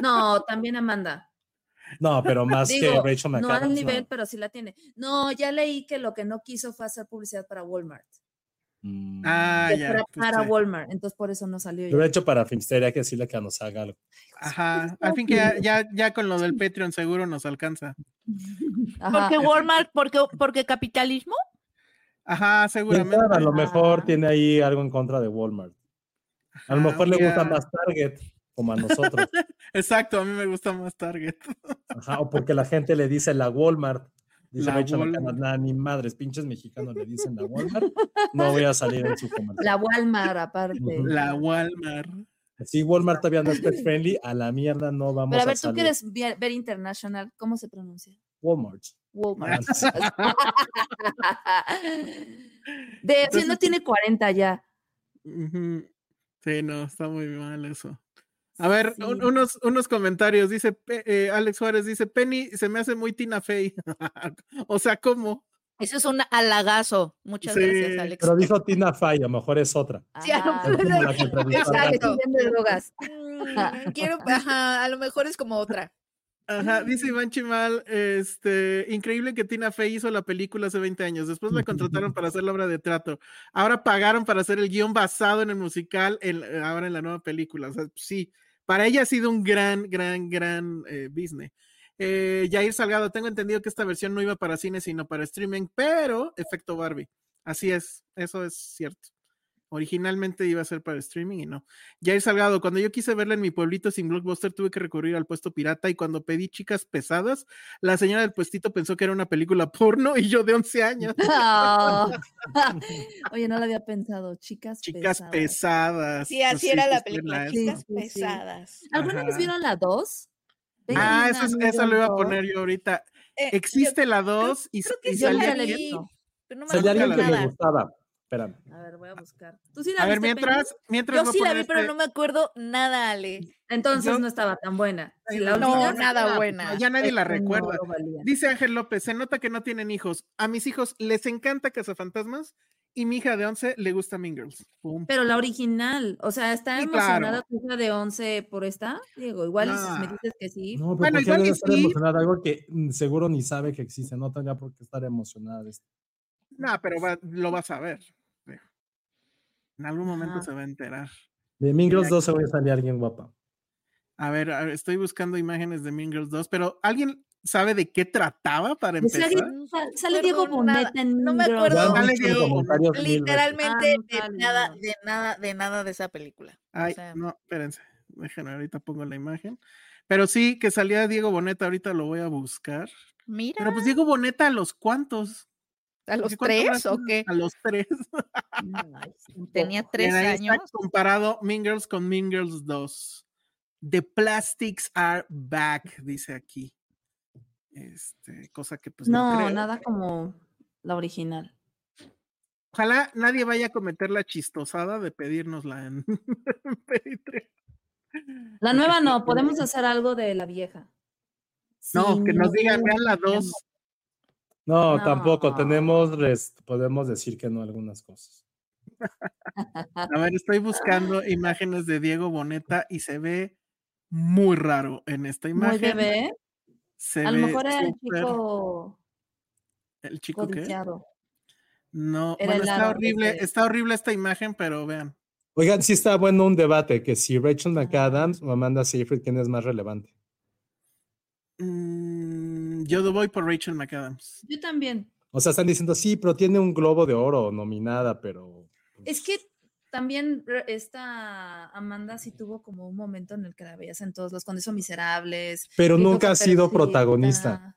No, también Amanda.
No, pero más que Rachel
no
McAdams.
al
no.
nivel, pero sí la tiene. No, ya leí que lo que no quiso fue hacer publicidad para Walmart.
Mm.
Ah,
Que
ya. pues,
para
sí.
Walmart, entonces por eso no salió.
Yo
ya.
he hecho para Filmsteria que decirle que nos haga algo.
Ajá. Al fin que ya, ya, ya con lo del Patreon seguro nos alcanza.
Ajá.
Porque Walmart, porque, porque capitalismo.
Ajá, seguramente.
A lo mejor
Ajá.
tiene ahí algo en contra de Walmart. A lo mejor le gusta más Target, como a nosotros.
Exacto, a mí me gusta más Target.
Ajá, o porque la gente le dice la Walmart. Dice
La Walmart.
"Nah, ni madres, pinches mexicanos le dicen la Walmart. No voy a salir en su comercial.
La Walmart, aparte.
La Walmart.
Si Walmart todavía no es pet friendly, a la mierda no vamos
Pero a
a
ver, tú quieres ver, ver International, ¿cómo se pronuncia?
Walmart.
Walmart.
Ah,
De, si no tiene 40 ya.
Sí, no, está muy mal eso. A ver,
Sí.
un- unos, unos comentarios. Dice eh, Alex Juárez, dice, Penny se me hace muy Tina Fey. o sea, ¿cómo?
Eso es un halagazo. Muchas
Sí,
gracias, Alex.
Pero dijo Tina Fey, a lo mejor es otra.
Sí, a lo
Ajá.
Es como la que entrevistó a
Exacto.
Gaby.
Vende drogas.
Mm, Quiero, ajá, a lo mejor es como otra.
Ajá, dice Iván Chimal, este, increíble que Tina Fey hizo la película hace 20 años, después la contrataron para hacer la obra de teatro, ahora pagaron para hacer el guion basado en el musical, en- ahora en la nueva película, o sea, sí, para ella ha sido un gran, gran, gran eh, business. Eh, Jair Salgado, tengo entendido que esta versión no iba para cine, sino para streaming, pero efecto Barbie, así es, eso es cierto. Originalmente iba a ser para streaming y no. Jair Salgado, cuando yo quise verla en mi pueblito sin blockbuster, tuve que recurrir al puesto pirata y cuando pedí chicas pesadas, la señora del puestito pensó que era una película porno y yo de 11 años.
Ah. Oye, no lo había pensado. Chicas,
Chicas
pesadas.
pesadas.
Sí,
pues
así era la película.
Sí,
Chicas
sí,
pesadas.
¿Alguna vez vieron la 2?
Ah, eso, es- eso lo iba a poner yo ahorita.
Eh,
Existe la 2 y,
creo que
y
sí
Yo
la
la visto.
pero no me
Salía
acuerdo
alguien que me
nada.
gustaba. Espérame.
A ver, voy a buscar. ¿Tú sí la
A ver,
Penny?
mientras, mientras
Yo sí la vi, pero no me acuerdo nada, Ale.
Entonces
yo-
no estaba tan buena. Si la
no,
olvidas,
nada buena.
Ya nadie la
es que
recuerda. Dice Ángel López, se nota que no tienen hijos. A mis hijos les encanta Cazafantasmas y mi hija de 11 le gusta Mean Girls. Pum.
Pero la original, o sea, ¿está
Sí, claro.
emocionada tu hija de 11 por esta? Diego, igual si me
No.
dices que sí.
No, pero
Bueno,
¿por qué
igual
estar
sí.
emocionada? Algo que mm, seguro ni sabe que existe. No tendría por qué estar emocionada. de esto.
No, pero va- lo vas a ver. En algún momento se va a enterar.
De Mean Girls
Mira,
2 se va a salir alguien guapa.
A ver, a ver, estoy buscando imágenes de Mean Girls 2, pero ¿alguien sabe de qué trataba para
Pues
empezar?
sale, sal- sale Diego. Boneta en
No me acuerdo. Literalmente
Ah, no
de nada, de nada, de nada de esa película. O
Ay,
sea,
no, espérense. Déjenme, ahorita pongo la imagen. Pero sí, que salía Diego Boneta, ahorita lo voy a buscar.
Mira,
Pero pues Diego Boneta, ¿a los cuántos?
A los
¿Porque cuánto
tres o qué?
A los tres.
Ay,
Tenía tres
está
años.
comparado Mean Girls con Mean Girls 2. The plastics are back, dice aquí. Este, cosa que pues no,
No,
creo.
nada como la original.
Ojalá nadie vaya a cometer la chistosada de pedírnosla en, en Patreon.
La nueva no, podemos hacer algo de la vieja.
No,
Sí,
que nos
no,
digan, vean la
no,
2.
No, tampoco.
No.
Tenemos, podemos decir que no algunas cosas.
A ver, estoy buscando imágenes de Diego Boneta y se ve muy raro en esta
Muy
imagen.
bebé.
Se
A lo
ve
mejor era el chico
¿El chico qué?
codiciado.
No,
Era
bueno, está horrible, está horrible esta imagen, pero vean.
Oigan, sí está bueno un debate que si Rachel McAdams o Amanda Seyfried, ¿quién es más relevante?
Mm, yo voy por Rachel McAdams.
Yo también.
O sea, están diciendo, sí, pero tiene un globo de oro nominada, pero
Es que también re- esta Amanda sí tuvo como un momento en el que la veías en todos los cuando hizo Miserables.
Pero nunca ha sido protagonista.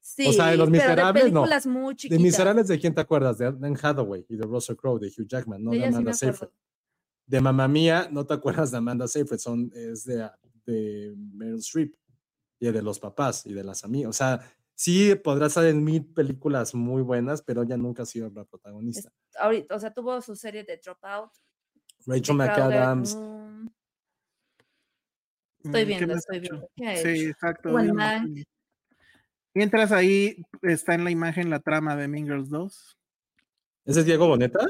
Sí,
O sea, de Los
pero
Miserables, no.
películas muy
¿De. Miserables de quién te acuerdas? De Anne Hathaway y de Russell Crowe, de Hugh Jackman, no
De
de
ella sí
Amanda Seyfried. De Mamma Mía, no te acuerdas de Amanda Seyfried, son, es de, de Meryl Streep y de los papás y de las amigas. O sea, sí podrá estar en mil películas muy buenas, pero ella nunca ha sido la protagonista.
Ahorita, o sea, tuvo su serie de Dropout.
Rachel McAdams,
Room. Estoy
Mm, ¿qué
viendo, estoy
hecho?
viendo. ¿Qué ha
Sí, exacto. Mientras ahí está en la imagen la trama de Mean Girls 2.
¿ese es Diego Boneta?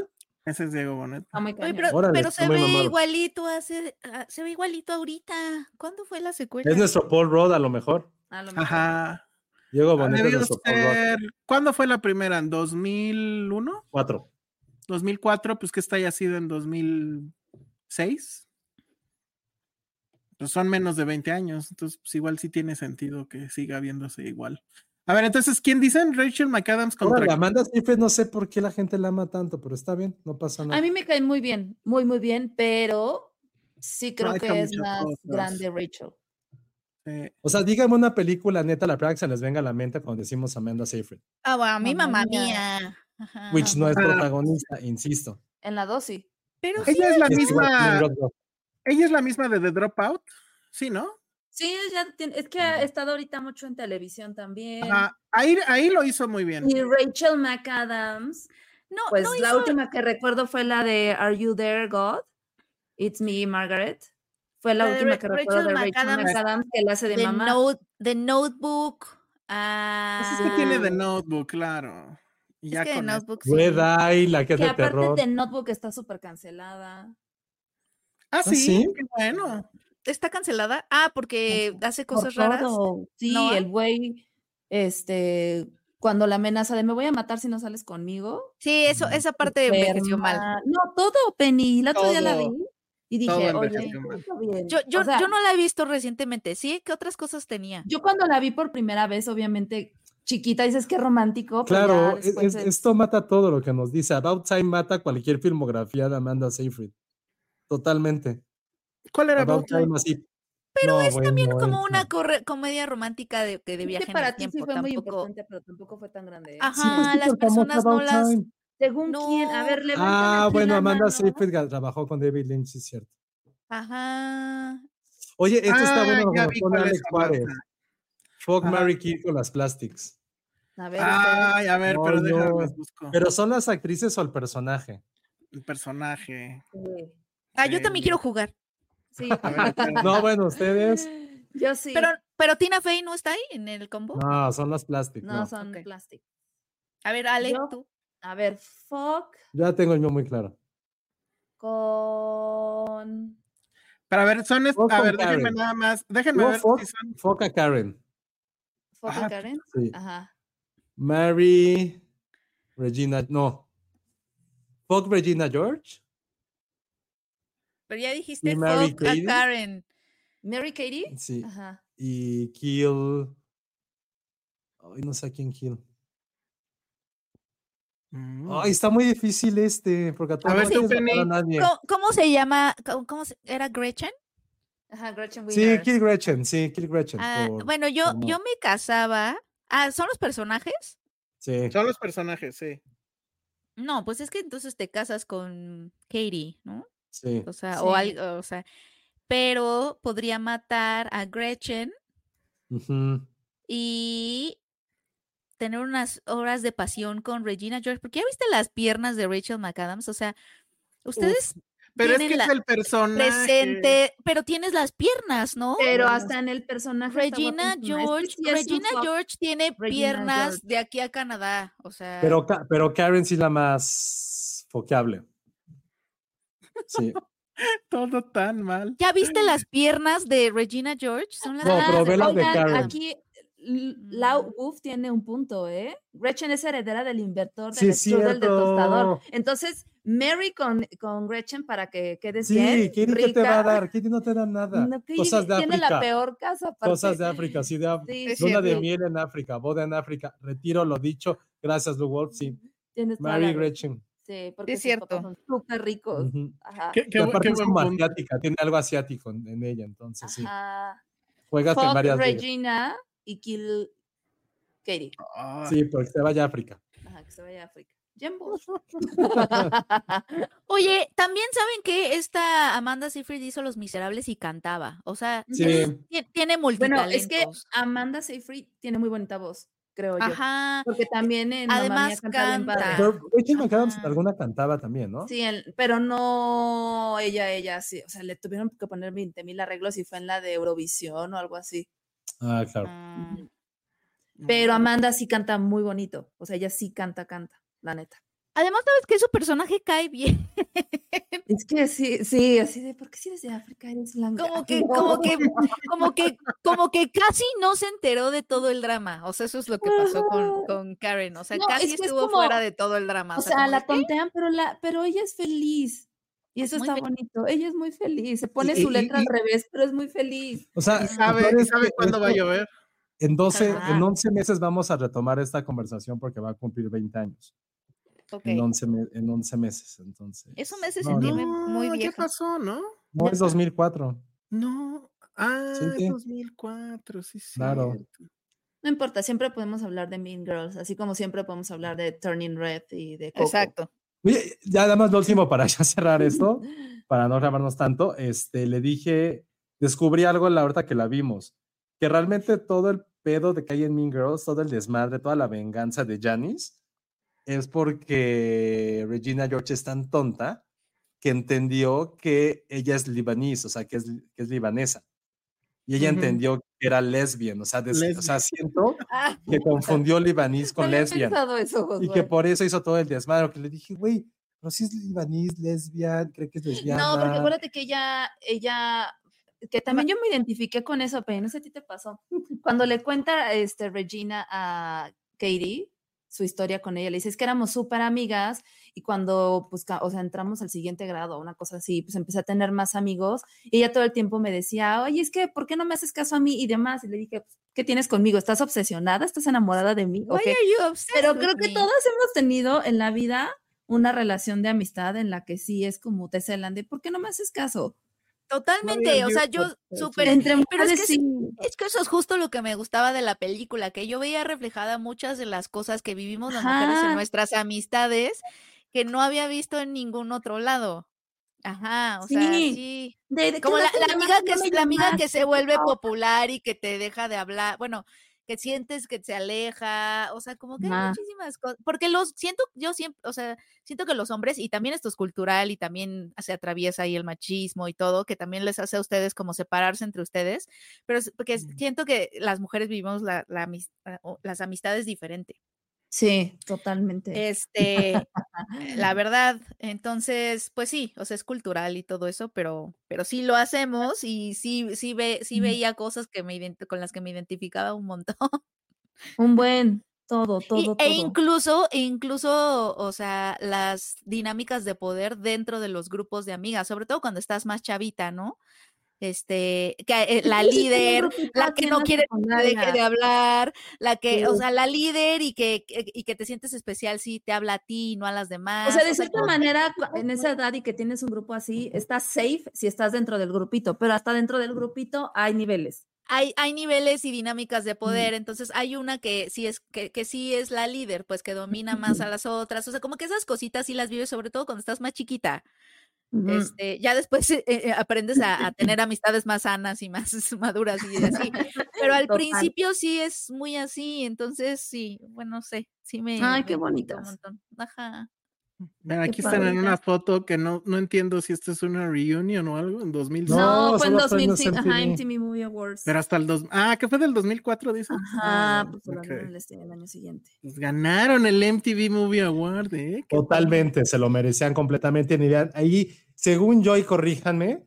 Ese es Diego Bonet.
Está muy
Oye, pero,
Órale,
pero se ve
mamado.
igualito hace, ah, se ve igualito ahorita. ¿Cuándo fue la secuela?
Es nuestro Paul Rudd, a lo mejor.
A lo mejor.
Ajá.
Diego
Ha
Boneta es Paul Rudd.
ser- ¿Cuándo fue la primera? ¿En 2001?
Cuatro.
2004, pues que esta haya sido en 2006. Pues son menos de 20 años, entonces pues igual sí tiene sentido que siga viéndose igual. A ver, entonces, ¿quién dicen? Rachel McAdams contra quién?
Amanda Seyfried, no sé por qué la gente la ama tanto, pero está bien, no pasa nada.
A mí me cae muy bien, muy, muy bien, pero sí creo que es más
cosas.
grande Rachel.
Eh,
O sea, dígame una película neta, la primera que se les venga a la mente cuando decimos Amanda Seyfried,
Ah, bueno, a mí
Mamma
mamá
Mía.
mía. Ajá.
which no es
Ah.
protagonista, insisto.
En la dosis.
Pero sí,
ella es la
Es que
misma, ella es la misma de The Dropout, sí, ¿no?
Sí, ya tiene- es que ha estado ahorita mucho en televisión también.
Ajá, ahí, ahí lo hizo muy bien.
Y Rachel McAdams,
no,
pues
no
la
hizo-
última que recuerdo fue la de Are You There, God? It's Me, Margaret. Fue la,
La
última que recuerdo de
Rachel
Rachel
McAdams.
McAdams que la hace de
The,
mamá.
Note- The Notebook.
Pues es que tiene
ah,
The Notebook, claro. Y
es
ya
que The
con.
Notebook sí.
Red Eye, la que es
que
de
aparte
terror.
de Notebook está súper cancelada.
Ah, sí,
sí?
qué bueno.
¿Está cancelada? Ah, porque hace
Por
cosas raras.
todo. Sí,
¿no?
el güey, este, cuando la amenaza de me voy a matar si no sales conmigo.
Sí, eso, esa parte envejeció mal.
enferma. No, todo, Penny. El otro día la vi
Todo,
y
todo
dije, oye,
mal.
bien.
Yo, yo,
O sea,
yo no la he visto recientemente. ¿Sí? ¿Qué otras cosas tenía?
yo cuando la vi por primera vez, obviamente, chiquita, dices que romántico. pero ya
Claro,
después
es-
es-
esto mata todo lo que nos dice. About Time mata cualquier filmografía de Amanda Seyfried. Totalmente.
¿Cuál era
About
Time?
Time así.
Pero
No,
es también
bueno,
como una corre- comedia romántica de, que de
es
viaje
que
en
para
el
ti sí
tiempo.
fue muy
tampoco-
importante, pero tampoco fue tan grande. ¿eh?
Ajá,
Sí, pues,
las personas no las-
Time.
Según quién, a
No.
ver, levanten
Ah, bueno, Amanda
mano.
Seyfried trabajó con David Lynch, sí es cierto.
Ajá.
Oye, esto está
Ah,
bueno
es
Alex. Juárez. Fuck. Mary Kill con las Plastics.
A ver,
Ay, a ver,
No,
pero
no.
déjame busco.
Pero son las actrices o el personaje.
El personaje.
Ah, yo
Sí,
también quiero jugar.
Sí.
No, bueno, ustedes.
yo sí.
Pero, pero Tina Fey no está ahí en el combo.
No, son las Plastics.
no,
no.
son
Ok.
plástico.
A ver, Ale,
Yo-
tú.
A ver, fuck
Ya tengo el mío muy claro.
con.
Pero a ver, son. A ver, déjenme
Karen.
nada más. Déjenme
No,
ver
fuck,
si son.
fuck a Karen.
Ajá,
Karen.
Sí.
Ajá.
Mary Regina, no. Fuck Regina George.
Pero ya dijiste
Mary
fuck a
Katie?
Karen.
Mary Katie.
Sí.
Ajá.
Y Kill. Ay, no sé a quién Kill.
Mm.
Ay, está muy difícil este, porque a todos
ver,
no
Penny.
a nadie.
¿Cómo, cómo se llama? ¿Cómo, cómo se- ¿Era Gretchen?
Ajá, Gretchen
Sí,
Wieners.
Kill Gretchen, sí, Kill Gretchen.
Ah,
por-
bueno, yo,
por
yo me casaba. Ah, ¿son los personajes?
Sí.
Son los personajes, sí.
No, pues es que entonces te casas con Katie, ¿no?
Sí.
O sea, o algo, o sea, pero podría matar a Gretchen y tener unas horas de pasión con Regina George, porque ya viste las piernas de Rachel McAdams, o sea, ustedes
Pero es
tienen
que es el personaje.
presente, pero tienes las piernas, ¿no?
Pero hasta en el personaje.
Regina.
Es que
George,
es
Regina. George tiene
Regina
piernas
George.
de aquí a Canadá, o sea,
Pero, pero Karen sí la más foqueable. Sí.
Todo tan mal.
¿ya viste las piernas de Regina George? Son las
No,
más
pero las de Karen.
Aquí Lau Wolf tiene un punto, ¿eh? Gretchen es heredera del inventor
Sí,
del
es
strudel de tostador.
cierto.
Entonces, Mary con, con Gretchen para que quedes
Sí,
bien.
Katie, ¿qué te va a dar? Katie no te da nada.
No,
Cosas de
tiene la
África.
peor casa. aparte.
Cosas de África, sí, de Af-
Sí,
Luna de miel en África, boda en África. Retiro lo dicho. Gracias, Lou Wolf. Sí. Mary. Gretchen.
Este, porque
es
sus papás
cierto.
son súper ricos.
Ujú.
Ajá.
Qué, qué qué
es
buen
como asiática, tiene algo asiático en, en ella, entonces sí.
Ajá.
Juegas en varias.
Regina y Kill Katie.
Ah,
Sí, porque se vaya a África.
Ajá, que se vaya a África.
Oye, también saben que esta Amanda Seyfried hizo Los Miserables y cantaba. O sea,
Sí.
ti- tiene
bueno,
multitalentos.
es que Amanda Seyfried tiene muy bonita voz, creo yo.
Ajá.
Porque también en Mía
Además
canta padre.
canta.
Pero Rachel McAdams
Ajá.
alguna cantaba también, ¿no?
Sí, en- pero no ella, ella, sí. O sea, le tuvieron que poner 20 mil arreglos y fue en la de Eurovisión o algo así.
Ah, claro.
Ah,
Pero Amanda sí canta muy bonito. O sea, ella sí canta, canta, la neta.
Además, sabes que su personaje cae bien.
Es que sí, sí, así de, ¿por qué si eres de África eres blanca?
Como que, como que, como que, como que casi no se enteró de todo el drama. O sea, eso es lo que pasó con, con Karen. O sea,
No,
casi
es que es
estuvo
como-
fuera de todo el drama.
O sea, la tontean, pero, la, pero ella es feliz. Y eso
Muy
está
feliz.
bonito. Ella es muy feliz. Se pone
y-
su letra
y-
al revés, pero es muy feliz.
O sea,
Y sabe, sabe cuándo va a llover.
En 12,
Ajá.
en 11 meses vamos a retomar esta conversación porque va a cumplir 20 años.
Ok.
En, 11, me- en 11 meses, entonces.
Eso me hace
no,
sentir
no,
muy
No, ¿qué pasó, no?
no, es 2004.
No. Ah,
Sí,
es
sí.
2004, sí,
Claro.
cierto.
No importa, siempre podemos hablar de Mean Girls, así como siempre podemos hablar de Turning Red y de Coco.
Exacto.
Oye, ya nada más lo último para ya cerrar esto, para no grabarnos tanto, este, le dije, descubrí algo en la horta que la vimos, que realmente todo el pedo de que hay en Mean Girls, todo el desmadre, toda la venganza de Janice, es porque Regina George es tan tonta que entendió que ella es libanís, o sea, que es, que es libanesa. Y ella
Ujú.
entendió que era lesbian, o sea, des- o sea, siento
Ah,
que confundió libanís con lesbian
eso,
y que por eso hizo todo el desmadre. Que le dije, güey, pero si es libanís, lesbian, cree que es lesbiana.
No, porque acuérdate que ella, ella, que también yo me identifiqué con eso, pero no sé si te pasó. Cuando le cuenta este, Regina a Katie su historia con ella, le dice, es que éramos súper amigas y cuando, pues, o sea, entramos al siguiente grado, una cosa así, pues empecé a tener más amigos y ella todo el tiempo me decía, oye, es que, ¿por qué no me haces caso a mí y demás? Y le dije, ¿qué tienes conmigo? ¿Estás obsesionada? ¿Estás enamorada de mí? ¿O
Why
qué?".
are you obsessed
Pero creo que todas hemos tenido en la vida una relación de amistad en la que sí es como te celan de ¿por qué no me haces caso?
Totalmente, o sea, yo súper...
Entre
Pero es
mujeres
que
sí.
Es que eso es justo lo que me gustaba de la película, que yo veía reflejada muchas de las cosas que vivimos las mujeres en nuestras amistades que no había visto en ningún otro lado. Ajá, o sea,
Sí.
sí.
De- de que
Como la,
te
la
llamas,
amiga que, la amiga que se vuelve popular y que te deja de hablar, bueno, que sientes que se aleja, o sea, como que hay muchísimas cosas, porque los siento, yo siempre, o sea, siento que los hombres, y también esto es cultural y también se atraviesa ahí el machismo y todo, que también les hace a ustedes como separarse entre ustedes, pero porque siento que las mujeres vivimos la, la las amistades diferente.
Sí, totalmente.
Este, la verdad, entonces, pues sí, o sea, es cultural y todo eso, pero, pero sí lo hacemos y sí, sí ve, sí veía cosas que me con las que me identificaba un montón.
Un buen todo,
Y-
todo,
e
todo.
incluso, e incluso, o sea, las dinámicas de poder dentro de los grupos de amigas, sobre todo cuando estás más chavita, ¿no? Este, que eh, la
un
líder, la que no quiere deje de hablar, la que, o sea, la líder y que, y que te sientes especial si te habla a ti, no a las demás.
O sea, de cierta manera, en esa edad y que tienes un grupo así, estás safe si estás dentro del grupito, pero hasta dentro del grupito hay niveles.
hay, hay niveles y dinámicas de
Mm.
poder, entonces hay una que sí es, que, que sí es la líder, pues que domina más a las otras, o sea, como que esas cositas sí las vives, sobre todo cuando estás más chiquita. Este, ya después eh, eh, aprendes a, a tener amistades más sanas y más maduras y así. Pero al
Total.
principio sí es muy así, entonces sí, bueno, no sé, sí me.
Ay,
me
qué
un
bonitas.
montón. Ajá.
Qué
aquí están en una foto que no, no entiendo si esto es una reunion o algo, en 2006.
No,
No, fue en
son los premios
2005, ajá,
MTV.
Movie Awards.
Pero hasta el dos... Ah, que fue del 2004, dice.
Ajá, pues se lo
ok.
dieron el, este- el año siguiente.
Pues ganaron el MTV Movie Award, ¿eh?
Totalmente, se lo merecían completamente. Ni idea. Ahí, según yo, y corríjanme,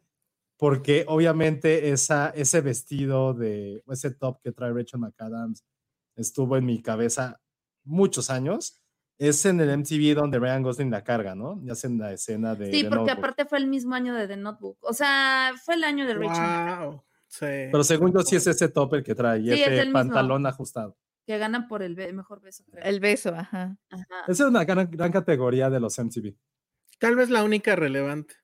porque obviamente esa, ese vestido de ese top que trae Rachel McAdams estuvo en mi cabeza muchos años. Es en el MTV donde Ryan Gosling la carga, ¿no? Ya hacen la escena de.
Sí, porque
Notebook.
aparte fue el mismo año de The Notebook. O sea, fue el año de Rachel.
Wow. Sí.
Pero según yo, sí es ese top el que trae, y
Sí,
ese pantalón ajustado.
que ganan por el be- mejor beso, creo.
El beso, ajá.
Ajá.
Esa es una gran, gran categoría de los MTV.
Tal vez la única relevante.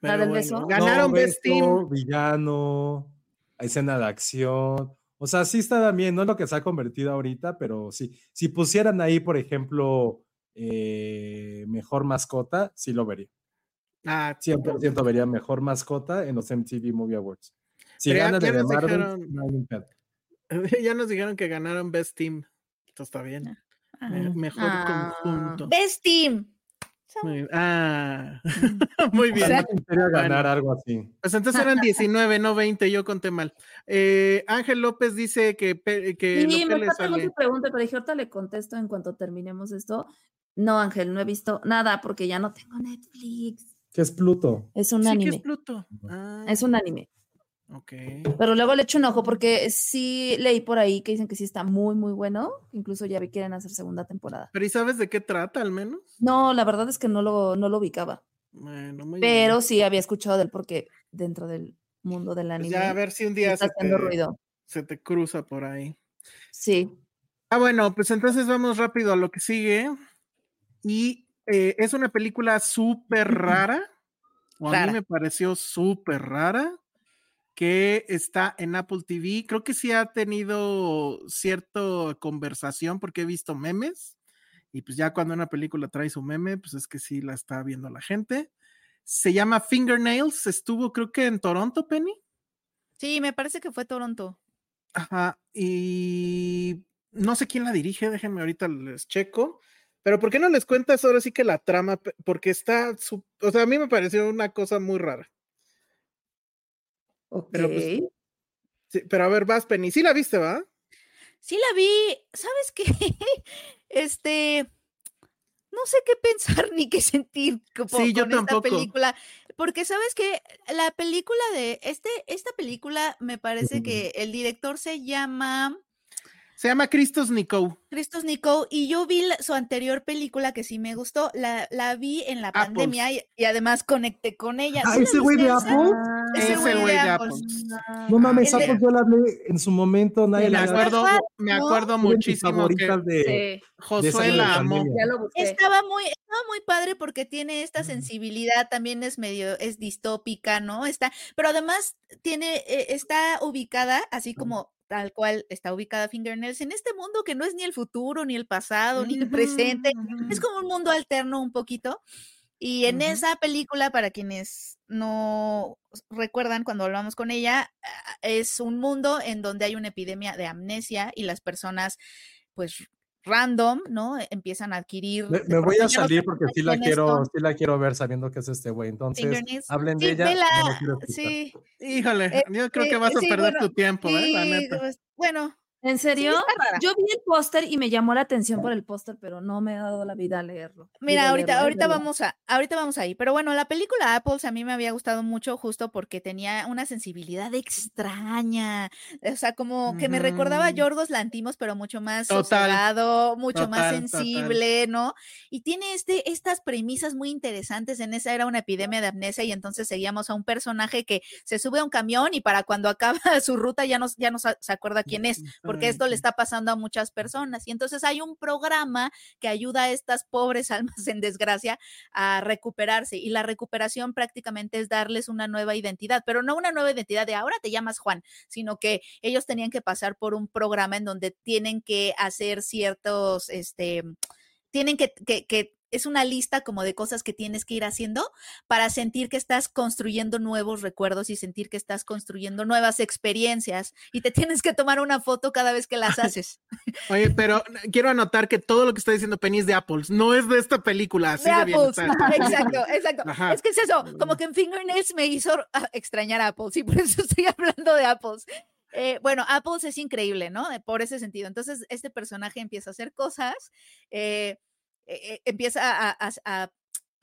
¿La del
bueno,
beso?
Ganaron
No,
Best Team.
villano, escena de acción. O sea, sí está bien, no es lo que se ha convertido ahorita, pero sí. Si pusieran ahí, por ejemplo, eh, mejor mascota, sí lo vería.
Ah,
100% vería mejor mascota en los MTV Movie Awards. Si
Pero ya-
ganan
ya
el de
nos
Marvel,
dejaron-
no hay un pedo.
ya nos dijeron que ganaron Best Team. Esto está bien. Me-
Ah.
mejor
Ah.
conjunto.
Best Team.
Muy bien. Ah, muy bien.
Ojalá que quería ganar algo así.
Pues entonces eran 19, no 20, yo conté mal. Eh, Ángel López dice que, que
Sí, me falta mucha pregunta, pero dije, ahorita le contesto en cuanto terminemos esto. No, Ángel, no he visto nada porque ya no tengo Netflix.
¿Qué es Pluto?
Es un
Sí,
anime.
es Pluto. Ah,
Es un anime.
Ok.
Pero luego le echo un ojo porque sí leí por ahí que dicen que sí está muy, muy bueno. Incluso ya vi que quieren hacer segunda temporada.
Pero ¿y sabes de qué trata al menos?
No, la verdad es que no lo, no lo ubicaba.
Bueno, muy
Pero
bien.
sí había escuchado del porque dentro del mundo del
Pues
anime
ya a ver si un día se te,
ruido.
se te cruza por ahí.
Sí.
Ah, bueno, pues entonces vamos rápido a lo que sigue. Y eh, es una película súper rara, o a
Rara.
mí me pareció súper rara, que está en Apple TV. Creo que sí ha tenido cierta conversación porque he visto memes. Y pues ya cuando una película trae su meme, pues es que sí la está viendo la gente. Se llama Fingernails, estuvo creo que en Toronto, Penny.
Sí, me parece que fue Toronto.
Ajá, y no sé quién la dirige, déjenme ahorita les checo. Pero ¿por qué no les cuentas ahora sí que la trama? Porque está, su- o sea, a mí me pareció una cosa muy rara.
Ok.
Pero, pues, Sí, pero a ver, vas, Penny, sí la viste, ¿va?
Sí la vi, ¿sabes qué? Este, no sé qué pensar ni qué sentir
Sí, yo
con esta
tampoco.
película, porque sabes que la película de este, esta película me parece que el director se llama
Se llama Cristos Nico.
Christos Nico y yo vi la- su anterior película que sí me gustó, la, la vi en la pandemia y, y además conecté con ella. ¿Sí la
ese güey de? Apple.
Ese güey
güey
de. Apples.
No mames,
de-
yo la hablé en su momento, nadie
Me
la
acuerdo.
me acuerdo muchísimo que
de,
Josué
de
la amó.
Estaba muy, estaba muy padre porque tiene esta sensibilidad, también es medio, es distópica, ¿no? Está, pero además tiene, eh, está ubicada, así como tal cual está ubicada Fingernails, en este mundo que no es ni el futuro, ni el pasado, ni el presente, es como un mundo alterno un poquito. Y en esa película, para quienes no recuerdan cuando hablamos con ella, ah, es un mundo en donde hay una epidemia de amnesia y las personas, pues random, ¿no? Empiezan a adquirir.
Me, voy a salir porque sí la quiero, sí la quiero ver sabiendo que es este güey. Entonces, hablen
Sí,
de ella. no
sí,
Híjole,
Eh,
yo creo
eh,
que vas a
sí,
perder
bueno,
tu tiempo, ¿eh? La neta.
pues, bueno,
¿En serio? Yo vi el póster y me llamó la atención por el póster, pero no me ha dado la vida a leerlo.
Mira, ahorita,
leerlo,
ahorita vamos a, ahorita vamos ahí. Pero bueno, la película Apples a mí me había gustado mucho justo porque tenía una sensibilidad extraña. O sea, como que me recordaba a. Yorgos Lantimos, pero mucho más sosegado, mucho más
total.
sensible, ¿no? Y tiene este, estas premisas muy interesantes. En esa era una epidemia de amnesia y entonces seguíamos a un personaje que se sube a un camión y para cuando acaba su ruta ya no, ya no sa- se acuerda quién es, porque esto le está pasando a muchas personas. Y entonces hay un programa que ayuda a estas pobres almas en desgracia a recuperarse. Y la recuperación prácticamente es darles una nueva identidad, pero no una nueva identidad de ahora te llamas Juan, sino que ellos tenían que pasar por un programa en donde tienen que hacer ciertos, este, tienen que, que, que es una lista como de cosas que tienes que ir haciendo para sentir que estás construyendo nuevos recuerdos y sentir que estás construyendo nuevas experiencias y te tienes que tomar una foto cada vez que las haces.
Oye, pero quiero anotar que todo lo que está diciendo Penny es de Apples, no es de esta película. Así
De Apples. Exacto, exacto.
Ajá.
Es que es eso, como que en Fingernails me hizo ah, extrañar a Apples y por eso estoy hablando de Apples. Eh, bueno, Apples es increíble, ¿no? Por ese sentido. Entonces, este personaje empieza a hacer cosas, eh, eh, empieza a,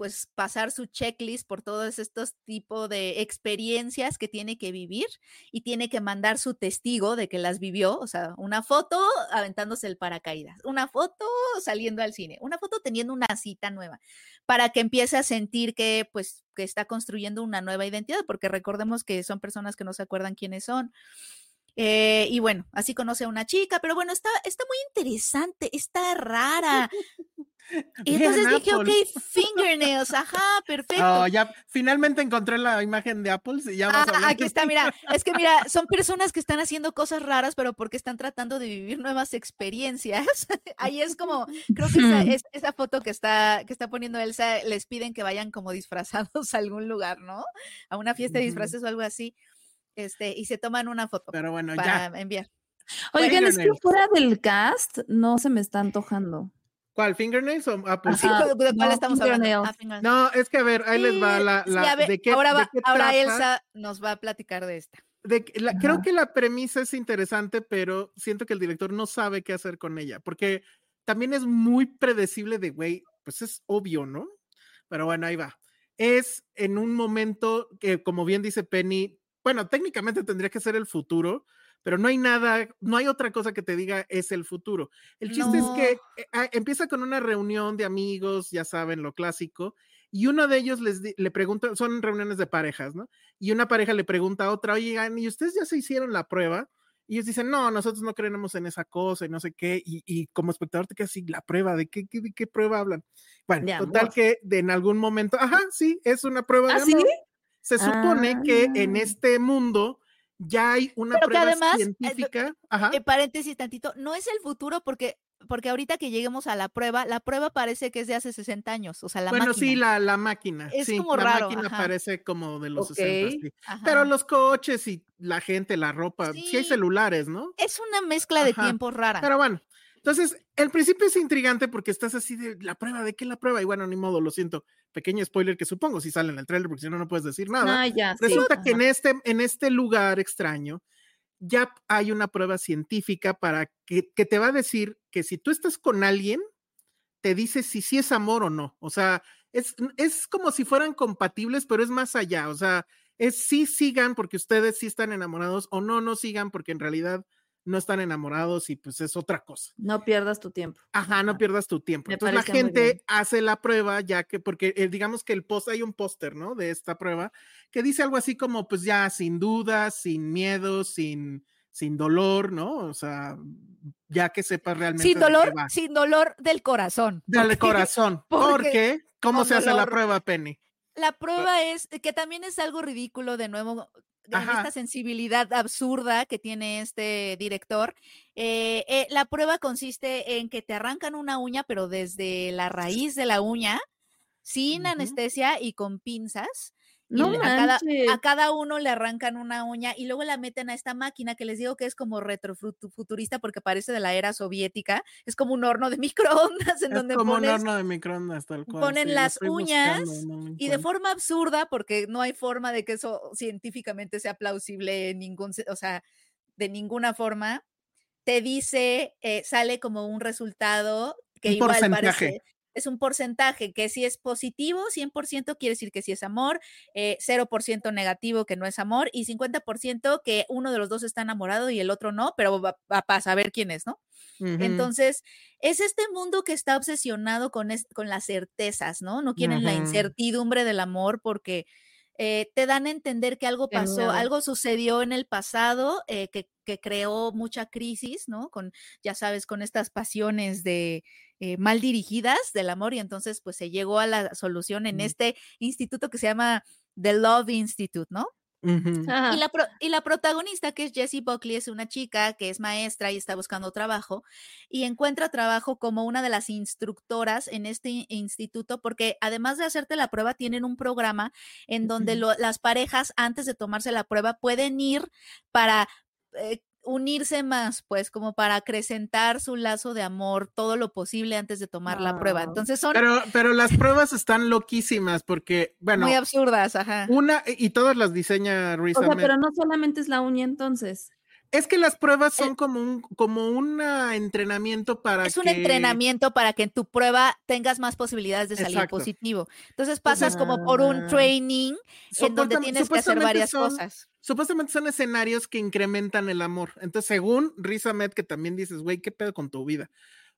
pues pasar su checklist por todos estos tipos de experiencias que tiene que vivir y tiene que mandar su testigo de que las vivió, o sea, una foto aventándose el paracaídas, una foto saliendo al cine, una foto teniendo una cita nueva, para que empiece a sentir que pues que está construyendo una nueva identidad, porque recordemos que son personas que no se acuerdan quiénes son. Eh, y bueno, así conoce a una chica, pero bueno, está, está muy interesante, está rara. Y
Bien,
entonces dije,
Apple.
ok, fingernails, ajá, perfecto.
Oh, ya finalmente encontré la imagen de Apple y ya
Ah, aquí está, mira, es que mira, son personas que están haciendo cosas raras, pero porque están tratando de vivir nuevas experiencias. Ahí es como, creo que esa, es- esa foto que está, que está poniendo Elsa, les piden que vayan como disfrazados a algún lugar, ¿no? A una fiesta de disfraces o algo así. Este, y se toman una foto
Pero bueno, ya.
para enviar.
Oigan, es que fuera del cast no se me está antojando.
¿Cuál? ¿Fingernails o Apple?
Sí, ¿de cuál
no,
estamos hablando?
fingernails.
Ah, fingernails.
No, es que a ver, ahí les va la.
sí,
la-
a ver,
¿de qué,
ahora
de
va,
qué
ahora
trata?
Elsa nos va a platicar de esta.
de que la- creo que la premisa es interesante, pero siento que el director no sabe qué hacer con ella, porque también es muy predecible de, güey, pues es obvio, ¿no? Pero bueno, ahí va. Es en un momento que, como bien dice Penny, bueno, técnicamente tendría que ser el futuro, pero no hay nada, no hay otra cosa que te diga es el futuro. El chiste es que eh, ah, empieza con una reunión de amigos, ya saben, lo clásico, y uno de ellos les le pregunta, son reuniones de parejas, ¿no? Y una pareja le pregunta a otra, oigan, ¿y ustedes ya se hicieron la prueba? Y ellos dicen, no, nosotros no creemos en esa cosa y no sé qué. Y, y como espectador te quedas así, ¿la prueba? ¿De qué, qué, de qué prueba hablan? Bueno,
De
total
amor.
que de, en algún momento, ajá, sí, es una prueba
¿Ah,
de
sí?
Se supone que en
Ah.
este mundo ya hay una
Pero que
prueba
además, eh,
científica. Ajá.
Eh, paréntesis tantito, no es el futuro porque, porque ahorita que lleguemos a la prueba, la prueba parece que es de hace 60 años, o sea, la
bueno, sí,
máquina.
la, la máquina.
Es
sí,
como
la
raro,
máquina
ajá.
parece como de los
Ok.
60. sí. Pero los coches y la gente, la ropa, sí, hay celulares, ¿no?
Es una mezcla de tiempos rara.
Pero bueno, entonces, el principio es intrigante porque estás así de la prueba, ¿de qué la prueba? Y bueno, ni modo, lo siento. Pequeño spoiler que supongo si sale en el trailer, porque si no, no puedes decir nada.
Ah, ya, sí,
Resulta que en este, en este lugar extraño ya hay una prueba científica para que, que te va a decir que si tú estás con alguien, te dice si sí es amor o no. O sea, es, es como si fueran compatibles, pero es más allá. O sea, es sí sigan porque ustedes sí están enamorados o no, no sigan porque en realidad no están enamorados y pues es otra cosa.
No pierdas tu tiempo.
Ajá, no pierdas tu tiempo. Entonces la gente hace la prueba ya que, porque eh, digamos que el post, hay un póster, ¿no? De esta prueba que dice algo así como, pues ya sin dudas, sin miedo, sin, sin dolor, ¿no? O sea, ya que sepas realmente.
sin
de qué
dolor,
va.
sin dolor del corazón.
Dale
porque
corazón.
porque
Porque, ¿cómo se hace la prueba, Penny?
La prueba es que también es algo ridículo de nuevo en esta sensibilidad absurda que tiene este director. eh, eh, la prueba consiste en que te arrancan una uña, pero desde la raíz de la uña, sin anestesia y con pinzas.
No
a, cada, a cada uno le arrancan una uña y luego la meten a esta máquina que les digo que es como retrofuturista porque parece de la era soviética. Es como un horno de microondas en
Es
donde
como
pones
un horno de microondas, tal cual.
ponen
sí,
las uñas
buscando, no lo
y de forma absurda, porque no hay forma de que eso científicamente sea plausible en ningún, o sea, de ninguna forma, te dice, eh, sale como un resultado que
Un
igual
porcentaje.
parece, es un porcentaje, que si es positivo, 100% quiere decir que sí es amor, eh, 0% negativo que no es amor y 50% que uno de los dos está enamorado y el otro no, pero va, va para saber quién es, ¿no? Entonces, es este mundo que está obsesionado con, es- con las certezas, ¿no? No quieren la incertidumbre del amor porque eh, te dan a entender que algo pasó, algo sucedió en el pasado eh, que, que creó mucha crisis, ¿no? Con, ya sabes, con estas pasiones de eh, mal dirigidas del amor y entonces pues se llegó a la solución en
Mm.
este instituto que se llama The Love Institute, ¿no? Y la, pro- y la protagonista, que es Jessie Buckley, es una chica que es maestra y está buscando trabajo y encuentra trabajo como una de las instructoras en este in- instituto porque además de hacerte la prueba, tienen un programa en donde lo- las parejas antes de tomarse la prueba pueden ir para... eh, unirse más, pues como para acrecentar su lazo de amor todo lo posible antes de tomar la prueba. Entonces son
Pero, pero las pruebas están loquísimas porque, bueno,
muy absurdas, ajá.
una, y todas las diseña Riz
O sea,
Ahmed.
pero no solamente es la uña entonces.
Es que las pruebas
El-
son como un, como un entrenamiento para
es un
que-
entrenamiento para que en tu prueba tengas más posibilidades de salir
Exacto.
positivo. Entonces pasas como por un
Ah.
training en donde tienes que hacer varias
son-
cosas.
Supuestamente son escenarios que incrementan el amor. Entonces, según Riz Ahmed, que también dices, güey, ¿qué pedo con tu vida?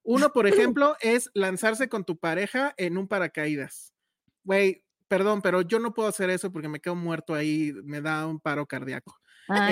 Uno, por ejemplo, es lanzarse con tu pareja en un paracaídas. Güey, perdón, pero yo no puedo hacer eso porque me quedo muerto ahí, me da un paro cardíaco.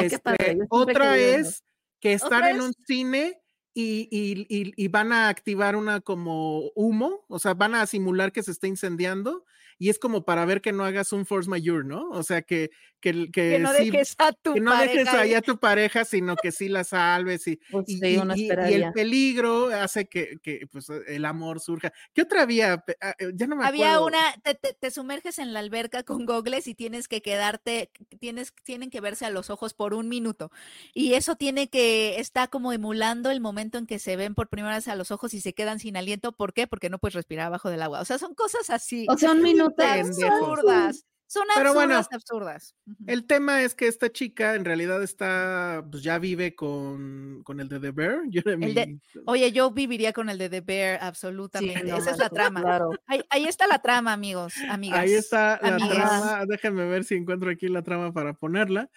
Qué
Este,
padre. yo siempre he
otra es que
Otra
en un cine y, y- y- y van a activar una como humo, o sea, van a simular que se está incendiando y es como para ver que no hagas un force majeure, ¿no? O sea, que, que, que
Que no
sí-
dejes a tu
que no dejes
pareja
ahí
ahí.
a tu pareja, sino que sí la salves y,
Pues
y,
sí,
el peligro hace que, que, pues, el amor surja. ¿Qué otra había? Ah, eh, Ya no me
Había
acuerdo.
una, te, te- te sumerges en la alberca con gogles y tienes que quedarte, tienes, tienen que verse a los ojos por un minuto. Y eso tiene que, está como emulando el momento en que se ven por primera vez a los ojos y se quedan sin aliento. ¿Por qué? Porque no puedes respirar abajo del agua. O sea, son cosas así.
O sea, un minuto.
pendejos.
absurdas. Son
Pero
absurdas,
bueno,
absurdas.
El tema es que esta chica en realidad está, pues ya vive con, con el de The Bear. Jeremy.
El de- Oye, yo viviría con el de The Bear, absolutamente.
no
Esa es la trama.
Claro.
Ahí, ahí está la trama, amigos, amigas.
Ahí está la
amigas.
trama. Déjenme ver si encuentro aquí la trama para ponerla.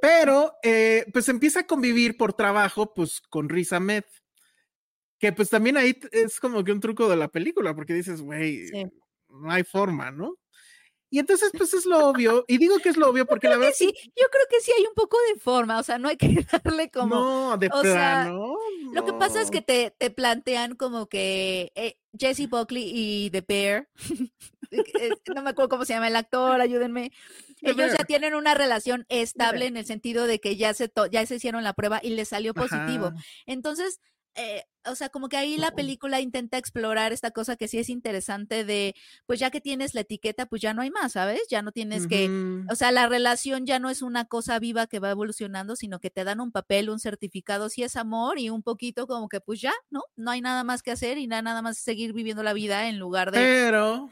Pero, eh, pues empieza a convivir por trabajo, pues con Riz Ahmed. Que pues también ahí es como que un truco de la película, porque dices, güey,
Sí.
no hay forma, ¿no? Y entonces, pues es lo obvio. Y digo que es lo obvio porque la verdad
sí, yo creo que sí hay un poco de forma, o sea, no hay que darle como...
no, de
o sea,
plano.
Lo que pasa es que te, te plantean como que eh, Jesse Buckley y The Bear, eh, no me acuerdo cómo se llama el actor, ayúdenme. Ellos ya tienen una relación estable en el sentido de que ya se, to- ya se hicieron la prueba y les salió positivo.
Ajá.
Entonces, eh, o sea, como que ahí la película intenta explorar esta cosa que sí es interesante de, pues ya que tienes la etiqueta, pues ya no hay más, ¿sabes? Ya no tienes que, o sea, la relación ya no es una cosa viva que va evolucionando, sino que te dan un papel, un certificado, si es amor y un poquito como que pues ya, ¿no? No hay nada más que hacer y nada, nada más seguir viviendo la vida en lugar de...
Pero,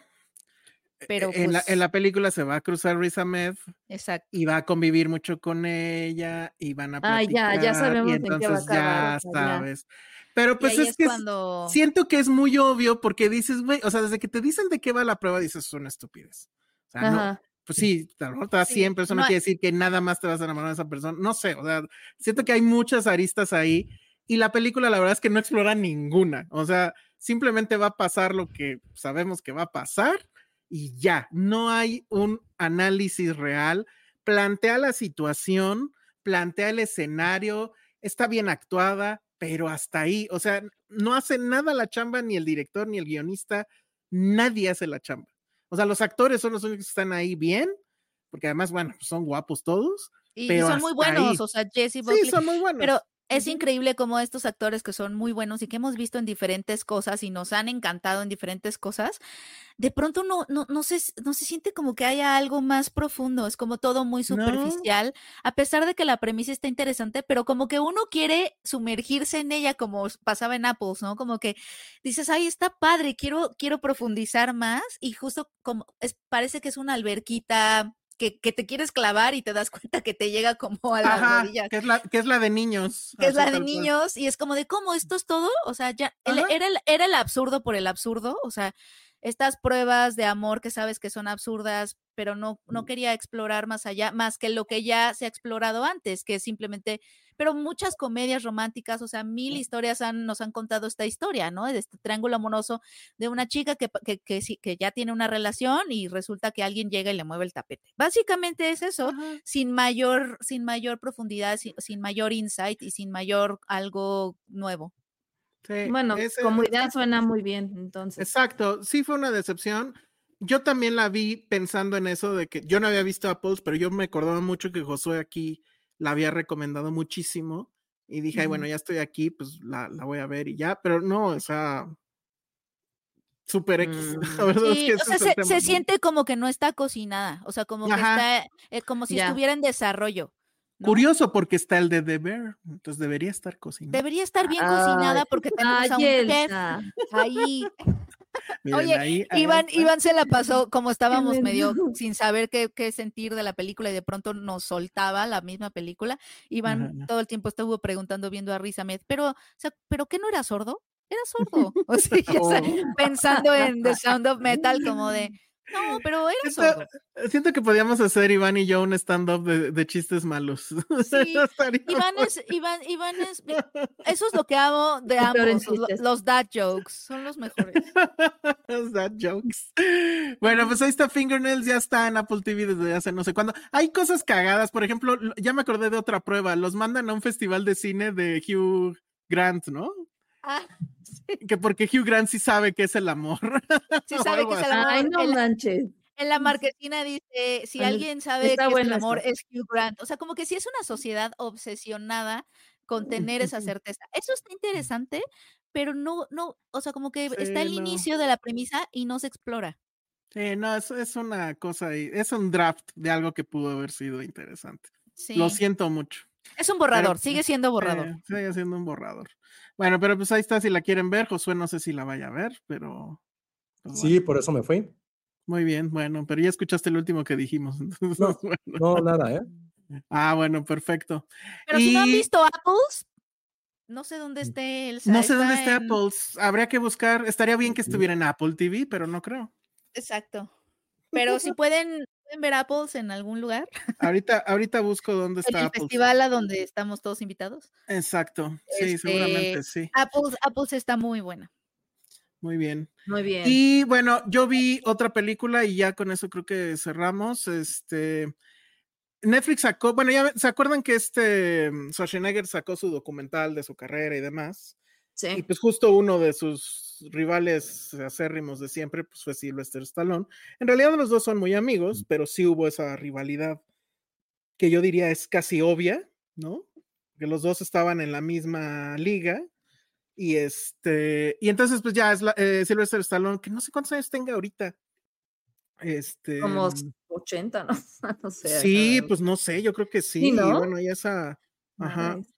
Pero
en, la,
pues,
en la película se va a cruzar Riz Ahmed
exacto.
y va a convivir mucho con ella y van a
Ah, ya, ya
platicar,
sabemos
y
en qué va a
entonces
acabar,
ya
o sea, ya.
sabes. Pero pues es,
es,
que
cuando...
siento que es muy obvio porque dices, güey, o sea, desde que te dicen de qué va la prueba dices, es una estupidez. O sea, no,
Ajá.
pues sí, a lo mejor te da
Sí,
100, pero eso no,
no-
quiere decir que nada más te vas a enamorar de esa persona. No sé, o sea, siento que hay muchas aristas ahí y la película la verdad es que no explora ninguna. O sea, simplemente va a pasar lo que sabemos que va a pasar y ya, no hay un análisis real. Plantea la situación, plantea el escenario, está bien actuada, pero hasta ahí, o sea, no hace nada la chamba ni el director ni el guionista, nadie hace la chamba. O sea, los actores son los únicos que están ahí bien, porque además, bueno, son guapos todos.
Y,
pero
son muy buenos,
ahí.
o sea, Jesse Buckley.
Sí, son muy buenos.
Pero es increíble como estos actores que son muy buenos y que hemos visto en diferentes cosas y nos han encantado en diferentes cosas, de pronto no, no, no, se, no se siente como que haya algo más profundo, es como todo muy
No.
superficial, a pesar de que la premisa está interesante, pero como que uno quiere sumergirse en ella como pasaba en Apples, ¿no? Como que dices, ay, está padre, quiero, quiero profundizar más y justo como es, parece que es una alberquita. Que, que te quieres clavar y te das cuenta que te llega como a las
Ajá,
rodillas
que es la, que es la de niños.
que es la de
cual.
niños y es como de cómo esto es todo, o sea, ya el- era el, era el absurdo por el absurdo, o sea, estas pruebas de amor que sabes que son absurdas, pero no no quería explorar más allá, más que lo que ya se ha explorado antes, que es simplemente, pero muchas comedias románticas, o sea, mil historias han, nos han contado esta historia, ¿no? De este triángulo amoroso de una chica que, que, que, ya tiene una relación y resulta que alguien llega y le mueve el tapete. Básicamente es eso
Ajá.
sin mayor, sin mayor profundidad, sin, sin mayor insight y sin mayor algo nuevo.
Sí,
Bueno,
ese-
como idea suena muy bien, entonces.
Exacto, sí fue una decepción. Yo también la vi pensando en eso de que yo no había visto Apples, pero yo me acordaba mucho que Josué aquí la había recomendado muchísimo y dije, ay, bueno, ya estoy aquí, pues la, la voy a ver y ya, pero no, o sea, super X. La verdad es
Sí,
que
o sea, se, siente como que no está cocinada, o sea, como que está, eh, como si
Ya.
estuviera en desarrollo. ¿No?
Curioso porque está el de The Bear, entonces debería estar cocinado.
Debería estar bien
Ay,
cocinada porque tenemos a un
Ay,
chef
Elsa.
ahí.
Miren,
Oye,
ahí-
Iván. Iván se la pasó como estábamos medio sin saber qué, qué sentir de la película y de pronto nos soltaba la misma película. Iván todo el tiempo estuvo preguntando, viendo a Riz Ahmed, pero, o sea, ¿pero qué no era sordo? Era sordo. O sea,
Oh.
pensando en The Sound of Metal, como de, No, pero era
Siento,
sordo.
siento que podíamos hacer Iván y yo un stand-up de, de chistes malos.
Sí, Iván es, Iván, Iván es, eso es lo que amo de ambos, los dad jokes, son los mejores.
Those dad jokes. Bueno, pues ahí está Fingernails, ya está en Apple TV desde hace no sé cuándo. Hay cosas cagadas, por ejemplo, lo- ya me acordé de otra prueba, los mandan a un festival de cine de Hugh Grant, ¿no?
Ah,
Que porque Hugh Grant sí sabe que es el amor.
sí sabe que es el amor.
Ay, no
en, la,
manches.
en la marquesina dice, si
Ay,
alguien sabe
está
que es el amor
eso.
es Hugh Grant. O sea, como que sí es una sociedad obsesionada con tener esa certeza. Eso está interesante, pero no, no, o sea, como que está el
no.
inicio de la premisa y no se explora.
Sí, no, es, es una cosa es un draft de algo que pudo haber sido interesante.
Sí.
Lo siento mucho.
Es un borrador,
Pero,
sigue siendo borrador.
Eh, sigue siendo un borrador. Bueno, pero pues ahí está, si la quieren ver, Josué no sé si la vaya a ver, pero... pues,
Sí, por eso me fui.
muy bien, bueno, pero ya escuchaste el último que dijimos. entonces,
No,
bueno.
No, nada, ¿eh?
Ah, bueno, perfecto.
Pero si no han visto Apples, no sé dónde esté el
No sé dónde
en-
Apple. Habría que buscar. Estaría bien que estuviera en Apple TV, pero no creo.
Exacto. Pero si pueden, pueden ver Apples en algún lugar,
Ahorita, ahorita busco dónde
en
está
el
Apple.
festival a donde estamos todos invitados.
Exacto. Sí,
Este,
seguramente sí.
Apples, Apples está muy buena.
Muy bien.
Muy bien.
Y bueno, yo vi otra película y ya con eso creo que cerramos. Este Netflix sacó, bueno, ya se acuerdan que este mm, Schwarzenegger sacó su documental de su carrera y demás. Y
sí.
pues justo uno de sus rivales acérrimos de siempre, pues fue Sylvester Stallone. En realidad los dos son muy amigos, pero sí hubo esa rivalidad que yo diría es casi obvia, ¿no? Que los dos estaban en la misma liga. Y este, y entonces pues ya es la, eh, Sylvester Stallone, que no sé cuántos años tenga ahorita. Este,
Como 80, ¿no? no sé.
sí, pues no sé, yo creo que sí.
Sí,
y
¿no?
bueno, ya esa, ajá.
Madres.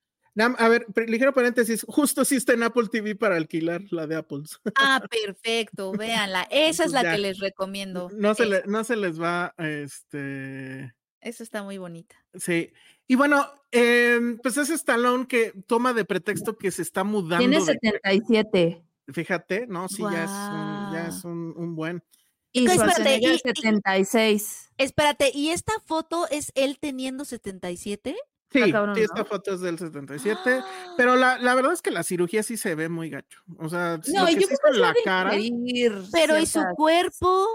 A ver, ligero paréntesis, justo sí está en Apple TV para alquilar la de Apple.
Ah, perfecto, véanla. Esa es la
ya.
que les recomiendo.
No se,
Esa,
le- no se les va, este,
esa está muy bonita.
sí. Y bueno, em, pues es Stallone que toma de pretexto que se está mudando.
Tiene
de-
77.
fíjate, no, sí, ya es un, ya es un, un buen.
Y
Espérate, y-
76.
Espérate, ¿y esta foto es él teniendo 77?
Sí,
cabrón,
sí, esta
¿no?
foto es del 77, pero la, la verdad es que la cirugía sí se ve muy gacho. O sea,
No,
lo
y
que
yo
la cara.
ingerir
Pero ¿y su cuerpo?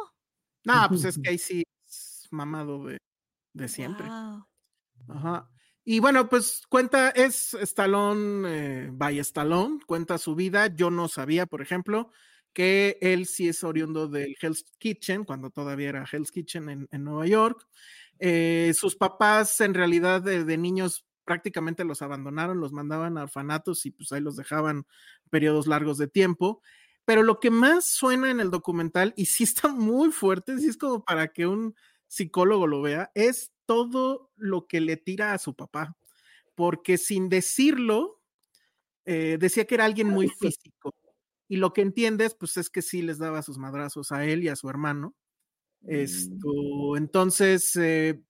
No, pues es que ahí sí es mamado de, de siempre. Ajá. Y bueno, pues cuenta, es Stallone eh, by Stallone, cuenta su vida. Yo no sabía, por ejemplo, que él sí es oriundo del Hell's Kitchen, cuando todavía era Hell's Kitchen en, en Nueva York. Eh, sus papás, en realidad, de, de niños prácticamente los abandonaron, los mandaban a orfanatos y pues ahí los dejaban periodos largos de tiempo. Pero lo que más suena en el documental, y sí está muy fuerte, sí es como para que un psicólogo lo vea, es todo lo que le tira a su papá. Porque sin decirlo, eh, decía que era alguien muy físico. Y lo que entiendes, pues es que sí les daba sus madrazos a él y a su hermano. Esto, entonces, eh,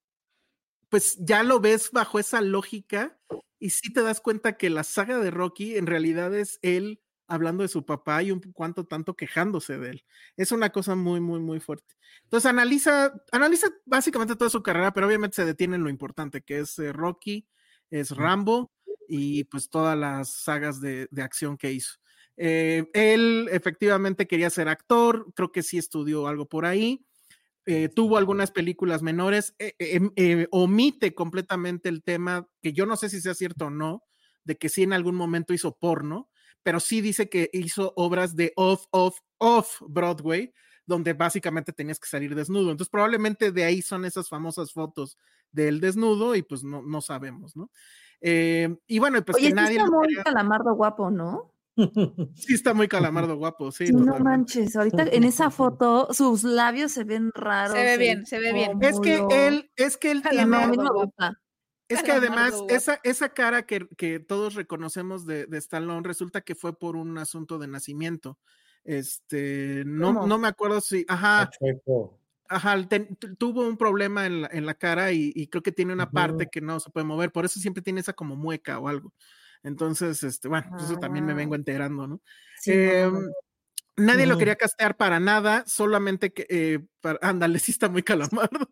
pues ya lo ves bajo esa lógica y sí te das cuenta que la saga de Rocky en realidad es él hablando de su papá y un cuanto tanto quejándose de él. Es una cosa muy, muy, muy fuerte. Entonces analiza, analiza básicamente toda su carrera, pero obviamente se detiene en lo importante, que es eh, Rocky, es Rambo y pues todas las sagas de, de acción que hizo. Eh, él efectivamente quería ser actor, creo que sí estudió algo por ahí. Eh, tuvo algunas películas menores, eh, eh, eh, omite completamente el tema, que yo no sé si sea cierto o no, de que sí en algún momento hizo porno, pero sí dice que hizo obras de off, off, off Broadway, donde básicamente tenías que salir desnudo. Entonces probablemente de ahí son esas famosas fotos del desnudo y pues no, no sabemos, ¿no? Eh, y bueno, pues
Oye,
que
sí
nadie
está
lo
muy
quería-
calamardo guapo, ¿no?
Sí está muy calamardo guapo, sí.
Sí, no
totalmente.
manches, ahorita en esa foto sus labios se ven raros.
ve
el
bien, se ve bien.
Es que él, es que él
No,
tiene. Es que
Calamardo
además, esa, esa cara que, que todos reconocemos de, de Stallone resulta que fue por un asunto de nacimiento. Este, no,
¿Cómo?
no me acuerdo si, ajá, ajá, ten- tuvo un problema en la, en la cara y, y creo que tiene una parte que no se puede mover, por eso siempre tiene esa como mueca o algo. Entonces, este, bueno, pues eso también me
Ah.
vengo enterando, ¿no?
Sí, no, no,
Em,
no.
Nadie lo quería castear para nada, solamente que, eh, para- ándale, sí está muy calamardo.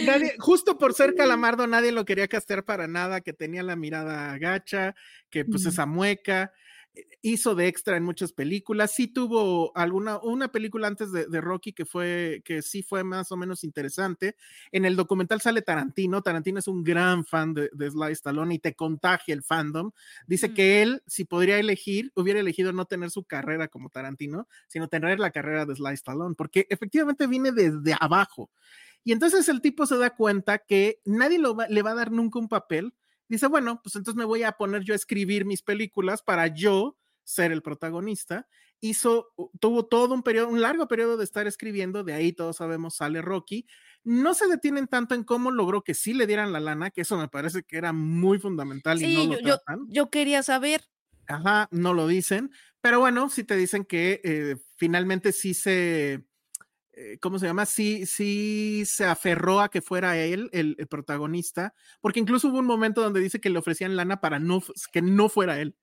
Nadie, justo por ser calamardo, nadie lo quería castear para nada, que tenía la mirada gacha, que pues
Ujú.
esa mueca, hizo de extra en muchas películas, sí tuvo alguna, una película antes de, de Rocky que fue, que sí fue más o menos interesante. En el documental sale Tarantino, Tarantino es un gran fan de, de Sly Stallone y te contagia el fandom. Dice
Mm.
que él, si podría elegir, hubiera elegido no tener su carrera como Tarantino, sino tener la carrera de Sly Stallone, porque efectivamente viene desde abajo. Y entonces el tipo se da cuenta que nadie lo va- le va a dar nunca un papel. Dice, bueno, pues entonces me voy a poner yo a escribir mis películas para yo ser el protagonista. Hizo, tuvo todo un periodo, un largo periodo de estar escribiendo, de ahí todos sabemos sale Rocky. No se detienen tanto en cómo logró que sí le dieran la lana, que eso me parece que era muy fundamental y
Sí,
no
yo,
lo
yo,
tratan.
yo quería saber.
Ajá, no lo dicen, pero bueno, sí te dicen que eh, finalmente sí se, ¿cómo se llama? Sí, sí se aferró a que fuera él el, protagonista, porque incluso hubo un momento donde dice que le ofrecían lana para no, que no fuera él,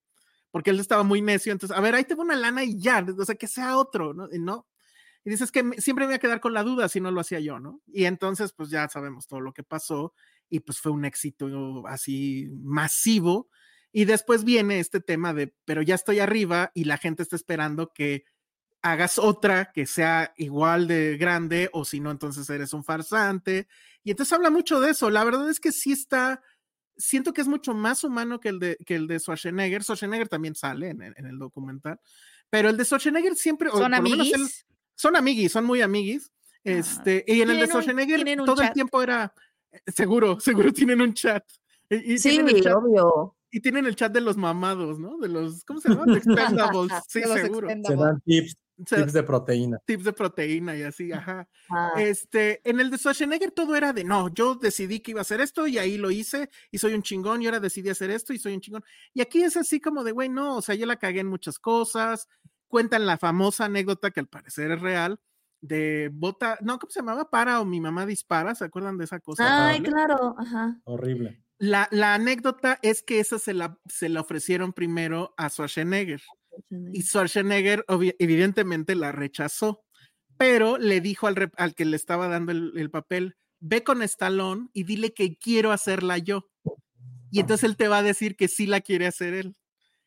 porque él estaba muy necio, entonces, a ver, ahí te va una lana y ya, o sea, que sea otro, ¿no? Y no. Y dices que siempre me voy a quedar con la duda si no lo hacía yo, ¿no? Y entonces, pues ya sabemos todo lo que pasó y pues fue un éxito así masivo. Y después viene este tema de, pero ya estoy arriba y la gente está esperando que hagas otra que sea igual de grande o si no, entonces eres un farsante. Y entonces habla mucho de eso. La verdad es que sí está, siento que es mucho más humano que el de, que el de Schwarzenegger. Schwarzenegger también sale en, el- en el documental, pero el de Schwarzenegger siempre...
¿Son
él-
amiguis?
son amiguis, son muy amiguis. Este, y en el de
¿Tienen un-
Schwarzenegger
un
todo el
chat?
tiempo era, eh, seguro, seguro tienen un chat. Y, y
Sí,
tienen el chat,
obvio.
y tienen el chat de los mamados, ¿no? De los, ¿cómo se llama? De Expendables. Sí,
De los
seguro.
Se
Expendables.
dan tips,
O sea,
tips de proteína.
tips de proteína y así, ajá.
Ah,
Este, en el de Schwarzenegger todo era de no, yo decidí que iba a hacer esto y ahí lo hice y soy un chingón y ahora decidí hacer esto y soy un chingón. Y aquí es así como de, güey, no, o sea, yo la cagué en muchas cosas. Cuentan la famosa anécdota que al parecer es real de bota, no, ¿cómo se llamaba? Para o mi mamá dispara, ¿se acuerdan de esa cosa?
Ay,
horrible?
claro, ajá.
Horrible.
La, la anécdota es que esa se la, se la ofrecieron primero a Schwarzenegger y Schwarzenegger evidentemente la rechazó, pero le dijo al, al que le estaba dando el, el papel, ve con Stallone y dile que quiero hacerla yo. Y entonces él te va a decir que sí la quiere hacer él.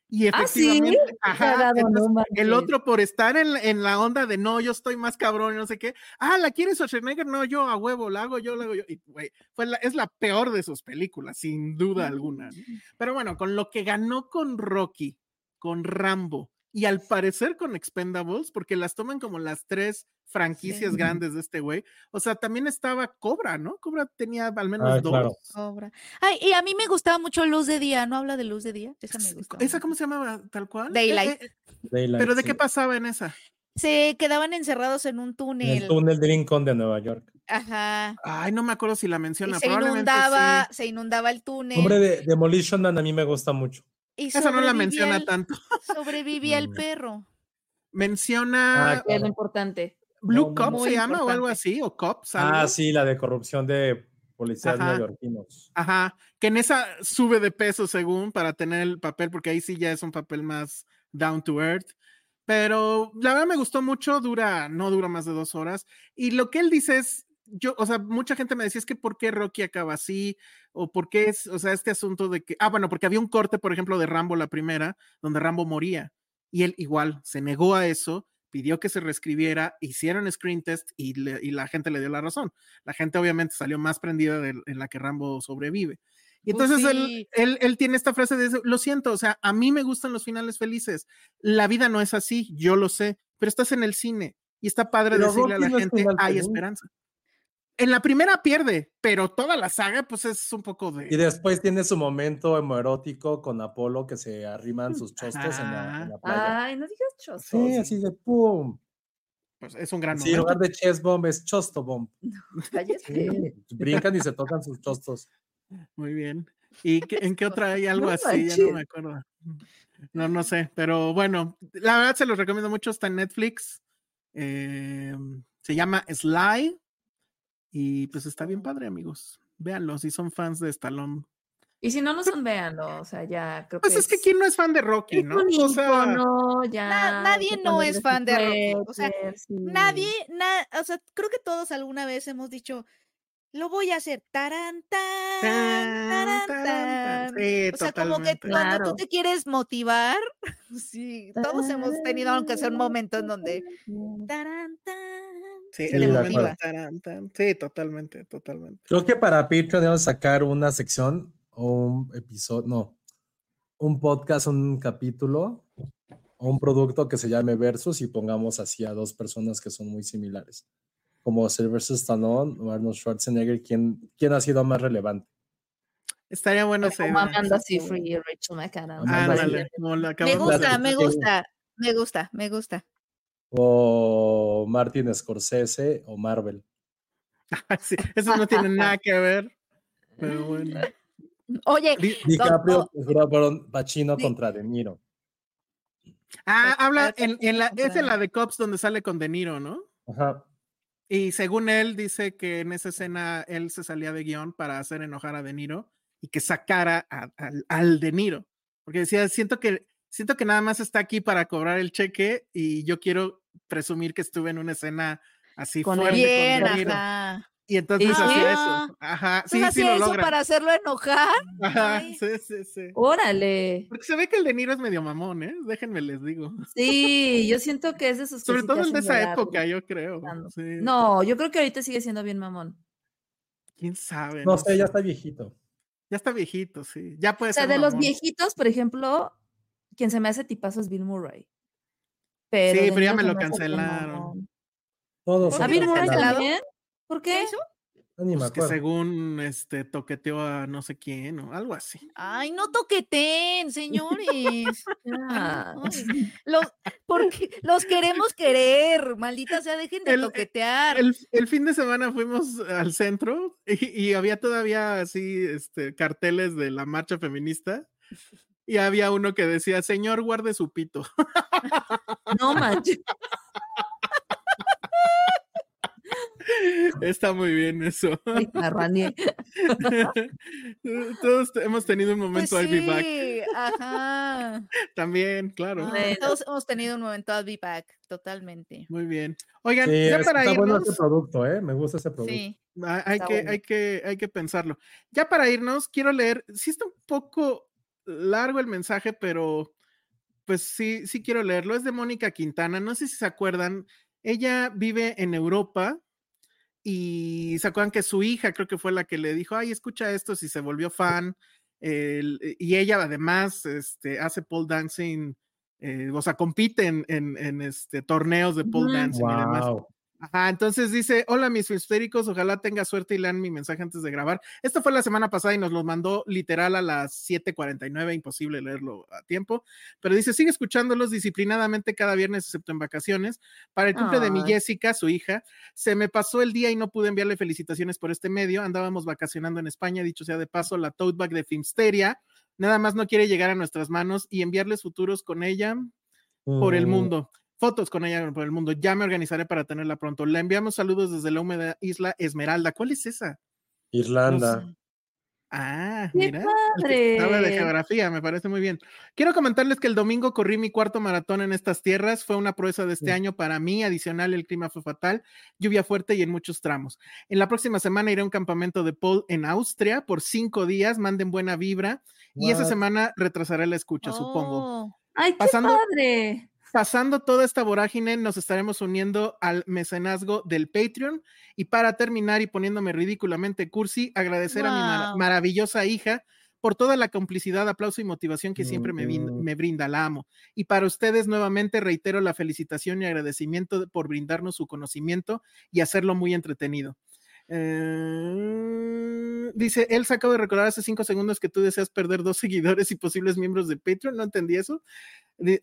Y
Ah, ¿sí?
efectivamente, ajá, entonces,
no
el otro por estar en, en la onda de no, yo estoy más cabrón no sé qué. Ah, ¿la quiere Schwarzenegger? No, yo a huevo, la hago yo, la hago yo. Y, güey, la- es la peor de sus películas, sin duda alguna. ¿no? Pero bueno, con lo que ganó con Rocky, con Rambo y al parecer con Expendables, porque las toman como las tres franquicias
Sí.
grandes de este güey. O sea, también estaba Cobra, ¿no? Cobra tenía al menos
Ah,
dos.
claro.
Cobra. Ay, y a mí me gustaba mucho Luz de Día. ¿No habla de Luz de Día? Esa me gusta.
¿Esa cómo se llamaba tal cual?
Daylight.
Eh, eh,
Daylight,
¿Pero de
sí.
qué pasaba en esa?
Se quedaban encerrados en un
En
túnel.
el túnel de Lincoln de Nueva York.
Ajá.
Ay, no me acuerdo si la
Y
menciona.
se inundaba,
sí.
se inundaba el túnel.
Hombre de Demolition Man a mí me gusta mucho.
Y
Esa no la menciona
el-
tanto.
Sobrevivía el perro.
Menciona
Ah,
es lo importante.
Blue
no,
Cop se llama o algo así, o Cops.
Ah, sí, la de corrupción de policías
Ajá.
neoyorquinos.
Ajá, que en esa sube de peso según para tener el papel, porque ahí sí ya es un papel más down to earth. Pero la verdad me gustó mucho, dura, no dura más de dos horas. Y lo que él dice es, yo, o sea, mucha gente me decía, es que ¿por qué Rocky acaba así? O por qué es, o sea, este asunto de que, ah, bueno, porque había un corte, por ejemplo, de Rambo la primera, donde Rambo moría. Y él igual se negó a eso, pidió que se reescribiera, hicieron screen test y, le- y la gente le dio la razón. La gente obviamente salió más prendida de, en la que Rambo sobrevive. Y
Pues
entonces
sí.
él, él, él tiene esta frase de, lo siento, o sea, a mí me gustan los finales felices. La vida no es así, yo lo sé, pero estás en el cine y está padre
Pero
decirle a la
no
gente, hay
feliz".
esperanza. En la primera pierde, pero toda la saga, pues es un poco de...
Y después tiene su momento homoerótico con Apolo que se arriman sus chostos en la, en la playa.
Ay, no digas chostos.
sí, así de pum.
pues, es un gran
Sí, en
momento.
lugar de chest bomb es chosto bomb.
Cállate.
Sí, brincan y se tocan sus chostos.
Muy bien. ¿Y qué- en qué otra hay algo
No
así? Ya no me acuerdo. No, no sé, pero bueno, la verdad se los recomiendo mucho, está en Netflix. Eh, se llama Sly y pues está bien padre, amigos. Véanlo, si son fans de Stallone.
Y si no, no son, véanlo. O sea, ya creo
Pues
que
es que quién no es fan de Rocky,
es
¿no?
un
O sea,
ícono, ya.
Na- nadie no es fan de Rocky, o sea,
sí.
Nadie, na- o sea, creo que todos alguna vez hemos dicho, lo voy a hacer. Tarán, tan, tarán,
tan. Sí,
O sea, como que cuando
Claro.
tú te quieres motivar, sí, todos hemos tenido aunque sea un momento en donde tarán, tan,
Sí,
de
totalmente, totalmente.
Creo que para Patreon debemos sacar una sección o un episodio, no, un podcast, un capítulo o un producto que se llame Versus y pongamos así a dos personas que son muy similares, como Sylvester Stallone o Arnold Schwarzenegger, ¿quién, quién ha sido más relevante?
Estaría bueno
Como. Amanda Seyfried y Rachel McAdams.
Me gusta, me gusta, me gusta, me gusta.
O Martin Scorsese o Marvel.
Sí, eso no tiene nada que ver. Pero bueno.
Oye,
Di-
DiCaprio, pues, fueron Pacino contra De Niro.
Ah, habla
Perfecto,
en, en la, es en la de Cops donde sale con De Niro, ¿no?
Ajá.
Y según él, dice que en esa escena él se salía de guion para hacer enojar a De Niro y que sacara a- al, al De Niro. Porque decía, siento que, siento que nada más está aquí para cobrar el cheque y yo quiero presumir que estuve en una escena así
Con
fuerte
bien,
con
ajá.
Y entonces
¿Y
hacía eso. Ajá, sí, sí
hacía
lo
eso
logra.
para hacerlo enojar.
Ajá,
Ay.
sí, sí, sí.
Órale.
Porque se ve que el De Niro es medio mamón, ¿eh? Déjenme les digo.
Sí, yo siento que es de esos que
Sobre todo en de esa
llorar,
época, yo creo. Sí.
No, yo creo que ahorita sigue siendo bien mamón.
¿Quién sabe?
No sé, ya está viejito.
Ya está viejito, sí. Ya puede
O sea,
ser
de los viejitos, por ejemplo, quien se me hace tipazo es Bill Murray. Pero
Sí, pero ya me lo cancelaron.
Todos.
¿Por
¿A Bill Murray también? ¿Por
¿Qué
me
Pues que según este toqueteó a no sé quién o algo así.
Ay, no toqueten, señores. Ay, los, porque los queremos querer, maldita sea, dejen de
El-
toquetear.
El, el fin de semana fuimos al centro y, y había todavía así este, carteles de la marcha feminista y había uno que decía, señor, guarde su pito.
No manches.
Está muy bien eso. Todos hemos tenido un
Pues
momento I'll be back.
sí, ajá.
También, claro.
Ah,
Bueno.
Todos hemos tenido un momento I'll be back, totalmente.
Muy bien. Oigan,
Sí,
ya
es-
para
está bueno
irnos.
ese producto, ¿eh? Me gusta ese producto.
Sí.
Ah, Hay que,
bueno.
hay, que, hay que pensarlo. Ya para irnos, quiero leer, sí está un poco largo el mensaje, pero pues sí, sí quiero leerlo. Es de Mónica Quintana, no sé si se acuerdan, ella vive en Europa y se acuerdan que su hija creo que fue la que le dijo, ay, escucha esto, si se volvió fan. el- y ella además este, hace pole dancing, eh, o sea, compite en, en, en, este, torneos de pole dancing y demás. Ajá, entonces dice, hola mis filmstéricos, ojalá tenga suerte y lean mi mensaje antes de grabar. Esto fue la semana pasada y nos lo mandó literal a las 7:49, imposible leerlo a tiempo, pero dice, sigue escuchándolos disciplinadamente cada viernes, excepto en vacaciones. Para el cumple de mi. Jessica, su hija, se me pasó el día y no pude enviarle felicitaciones por este medio. Andábamos vacacionando en España, dicho sea de paso, la tote bag de Filmsteria. Nada más no quiere llegar a nuestras manos y enviarles futuros con ella por el
Mm,
mundo. Fotos con ella por el mundo. Ya me organizaré para tenerla pronto. Le enviamos saludos desde la húmeda isla Esmeralda. ¿Cuál es esa?
Irlanda.
No sé. Ah,
¡Qué
mira. Habla de
padre!
geografía, me parece muy bien. Quiero comentarles que el domingo corrí mi cuarto maratón en estas tierras. Fue una proeza de este
Sí.
año para mí. Adicional, el clima fue fatal, lluvia fuerte y en muchos tramos. En la próxima semana iré a un campamento de pole en Austria por cinco días. Manden buena vibra. Y esa semana retrasaré la escucha, supongo.
Oh,
Ay, qué
Pasando-
padre.
Pasando toda esta vorágine, nos estaremos uniendo al mecenazgo del Patreon. Y para terminar y poniéndome ridículamente cursi, agradecer a mi maravillosa hija por toda la complicidad, aplauso y motivación que siempre me,
Mm.
me brinda, la amo. Y para ustedes nuevamente reitero la felicitación y agradecimiento de- por brindarnos su conocimiento y hacerlo muy entretenido. Eh, dice, él acabo de recordar hace cinco segundos que tú deseas perder dos seguidores y posibles miembros de Patreon, no entendí eso.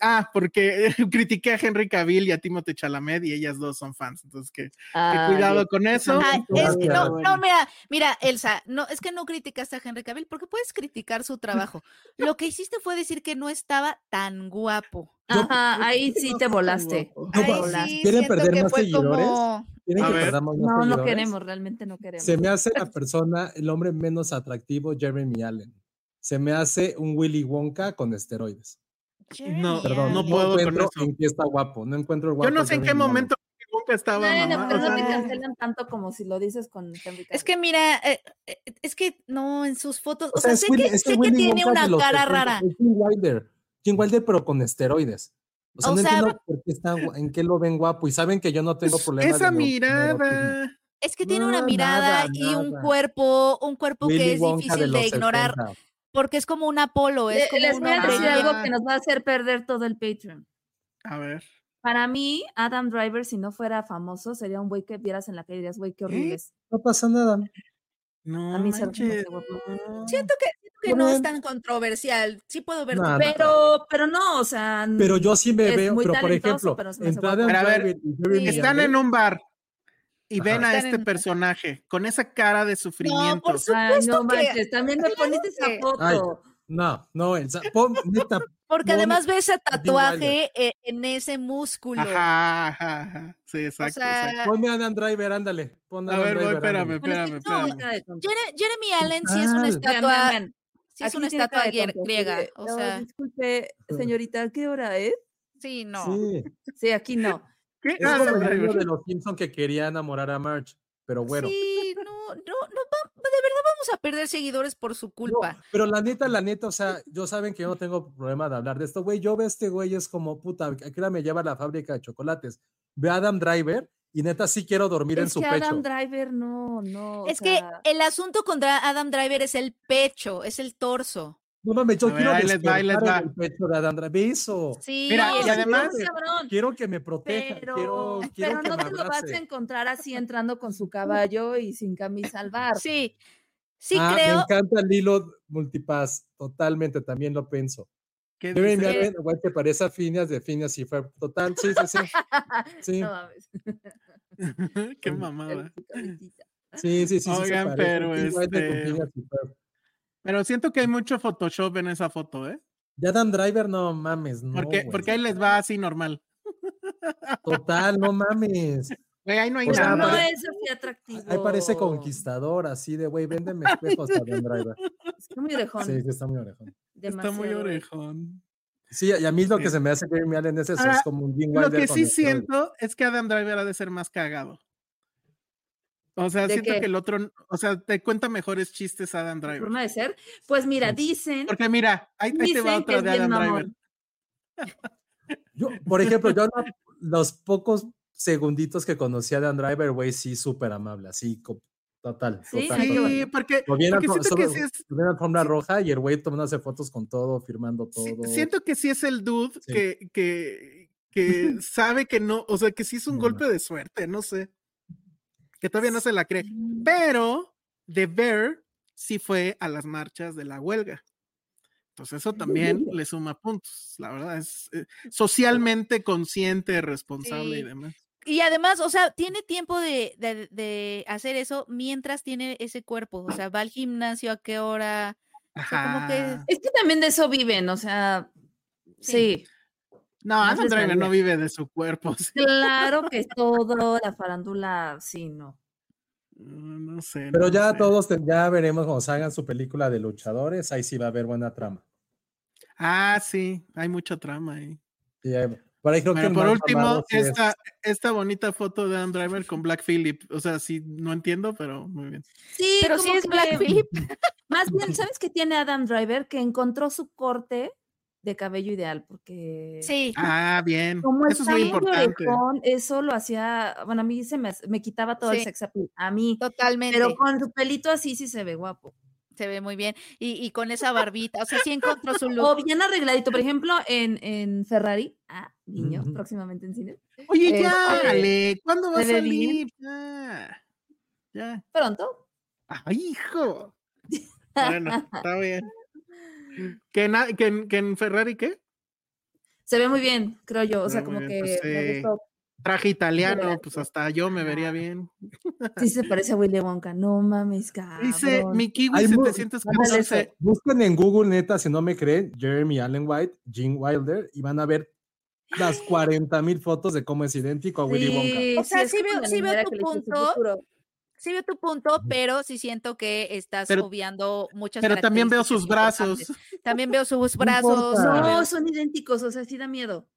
Ah, porque critiqué a Henry Cavill y a Timothée Chalamet y ellas dos son fans, entonces que, que
Ay,
cuidado con eso.
Ay,
Muchas
es que
gracias.
no, no, mira, mira, Elsa, no, es que no criticaste a Henry Cavill porque puedes criticar su trabajo. Lo que hiciste fue decir que no estaba tan guapo.
Ajá, ahí sí te volaste.
No,
Ahí
pero,
sí,
¿quieren perder más seguidores?
como-
¿Quieren
A
que
ver.
perdamos más
No, no queremos, realmente no queremos.
Se me hace la persona, el hombre menos atractivo, Jeremy Allen. se me hace un Willy Wonka con esteroides.
No,
Perdón,
no puedo con
encuentro
eso.
en qué está guapo. No encuentro el guapo.
Yo no sé en qué
Allen.
momento nunca estaba
Bueno,
mamá,
pero
o
no te cancelan tanto como si lo dices con Henry
Es que mira, eh, eh, es que no, en sus fotos, o, sea, sé
Willy-
que, sé que tiene
Wonka
una cara
70,
rara.
Es Wilder. Jim Wilder, pero con esteroides. O sea,
O
no
sea,
entiendo por qué está, en qué lo ven guapo. Y saben que yo no tengo problemas.
esa
de
mirada.
Es que tiene
No,
una mirada
nada,
y un cuerpo, un cuerpo que es
Wonka
difícil de, ignorar
70.
porque es como un Apolo, es como
Les
un
voy a decir algo que nos va a hacer perder todo el Patreon.
A ver.
Para mí, Adam Driver, si no fuera famoso, sería un güey que vieras en la calle y dirías, güey, qué horrible es.
No pasa nada.
No,
A mí se me
manches,
hace guapo.
no.
Siento que, que no es tan controversial. Sí puedo ver tu
Nah,
punto.
Pero, pero no, o sea.
Pero yo sí me veo, pero por ejemplo,
pero
Pero a ver, Están en un bar y
Ajá.
ven a
Están
este
en-
personaje con esa cara de sufrimiento.
por
Ay,
supuesto
no
que-
manches, también me poniste esa foto.
Ay, No, no, el, pon, neta,
Porque
no,
además ves ese tatuaje e- en ese músculo.
Ajá, ajá, ajá. Sí, exacto,
sea,
exacto.
ponme a Adam Driver, ándale. Pon
A ver, voy, espérame,
ándale.
Bueno, es
espérame,
Jeremy Allen sí es una estatua. Sí es una estatua griega.
de,
O
"Oh,
sea,
disculpe, señorita, ¿qué hora es?
sí, no.
Sí,
Sí, aquí no.
¿Qué?
es
Ah,
como el de los Simpson que quería enamorar a Marge, pero bueno.
Sí, no, no, no, va- de verdad vamos a perder seguidores por su
No,
culpa.
pero la neta, la neta, o sea, yo saben que yo no tengo problema de hablar de esto, güey. Yo veo a este güey, es como, puta, ¿a qué hora me lleva a la fábrica de chocolates? Ve a Adam Driver y neta sí quiero dormir en
Es
su
que
pecho.
Adam Driver no, no. o
es que
sea,
el asunto contra Adam Driver es el pecho, es el torso.
No mames, yo
ver,
quiero
ahí les va, ahí les
despertar en
va.
el pecho de Adam Driver. Ve eso.
Sí,
Mira,
no,
y además-
Quiero que me proteja,
pero,
quiero, quiero
pero
que
no
me
te lo vas a encontrar así entrando con su caballo y sin camisa al bar.
sí, sí
Ah, Me
creo.
encanta el hilo multipass, totalmente, también lo pienso.
¿Qué
Deben
dice?
Allen, igual que parece a Phineas de Phineas y Ferb. Total, sí, sí, sí. Sí,
No mames.
Qué
Sí.
mamada.
Sí, sí, sí.
Oigan, pero
sí, con
este-. Pero siento que hay mucho Photoshop en esa foto, ¿eh?
Ya Dan Driver, no mames, no.
Porque, porque ahí les va así normal.
Total, no mames.
Güey, ahí no hay
O sea,
Pero
nada.
no es así atractivo.
Ahí parece conquistador, así de, güey, véndeme espejos a Dan Driver.
Está muy orejón.
Sí, sí, está muy orejón.
Está muy orejón.
Sí, y a mí lo que
Sí.
se me hace Jeremy Allen es eso,
Ahora,
es como un Jim
Lo que
con
sí siento es que Adam Driver ha de ser más cagado. O sea,
¿De
siento
qué?
que el otro, o sea, te cuenta mejores chistes Adam Driver.
forma de ser. Pues mira, dicen.
Porque mira, ahí, ahí te va
Dicen que
otra de Adam. Driver.
Yo, por ejemplo, yo no- los pocos segunditos que conocí a Dan Driver, güey, sí, súper amable, así, total,
Sí,
total,
porque,
Lo
siento que sí es,
lo alfombra roja y el güey tomándose fotos con todo, firmando
sí-
todo.
siento que sí es el dude
Sí.
que, que, que sabe que no, o sea, que sí es un
No,
golpe de suerte, no sé. Que todavía no se la cree. Pero The Bear sí fue a las marchas de la huelga. Entonces eso también le suma puntos. La verdad es eh, socialmente consciente, responsable y demás.
Y además, o sea, tiene tiempo de, de- de hacer eso mientras tiene ese cuerpo. O sea, va al gimnasio a qué hora. sea, como que-
Ajá.
Es que también de eso viven, o sea. Sí.
No,
más
Adam Driver no vive de su cuerpo. sí.
Claro que todo, la farándula, sí, no.
No, no sé.
Pero
no
ya
sé.
todos, te- ya veremos cuando salgan su película de luchadores, ahí sí va a haber buena trama.
Ah, sí, hay mucha trama ahí.
Y ahí- por ahí creo que
Pero
el
por último,
es-
esta, esta bonita foto de Adam Driver con Black Phillip. O sea, sí, no entiendo, pero muy bien.
Sí,
Pero sí
como
es Black Phillip.
Más bien, ¿sabes qué tiene Adam Driver? Que encontró su corte de cabello ideal, porque
Sí.
Ah, bien.
como
Eso es muy importante.
orejón, eso lo hacía, bueno, a mí se me, me quitaba todo el sex appeal, a mí,
Totalmente.
pero con su pelito así sí se ve guapo.
Se ve muy bien. Y, y con esa barbita. O sea, sí encontró su
O
look.
bien arregladito, por ejemplo, en, en Ferrari, ah, niño, próximamente en cine,
Oye, ya,
Este,
Ale, ¿cuándo va a salir? Ya. Ya.
pronto.
¡Ay, hijo! Bueno, está bien. ¿Que, en- que en Ferrari qué?
Se ve muy bien, creo yo, o
Se
sea, como
bien,
que
pues,
me
sí.
gustó.
Traje italiano, pues hasta yo me vería bien.
Sí se parece a Willy Wonka, no mames, cabrón.
Dice mi Kiwi
Hay mu-
714.
Busquen en Google, neta, si no me creen, Jeremy Allen White, Gene Wilder, y van a ver las 40 mil fotos de cómo es idéntico a Willy Wonka.
O sea, sí
como
veo- sí veo tu punto. sí veo tu punto, pero sí siento que estás
Pero-
obviando muchas
Pero también veo sus brazos.
También veo sus
No
brazos. veo-
No, son idénticos, o sea, sí da miedo.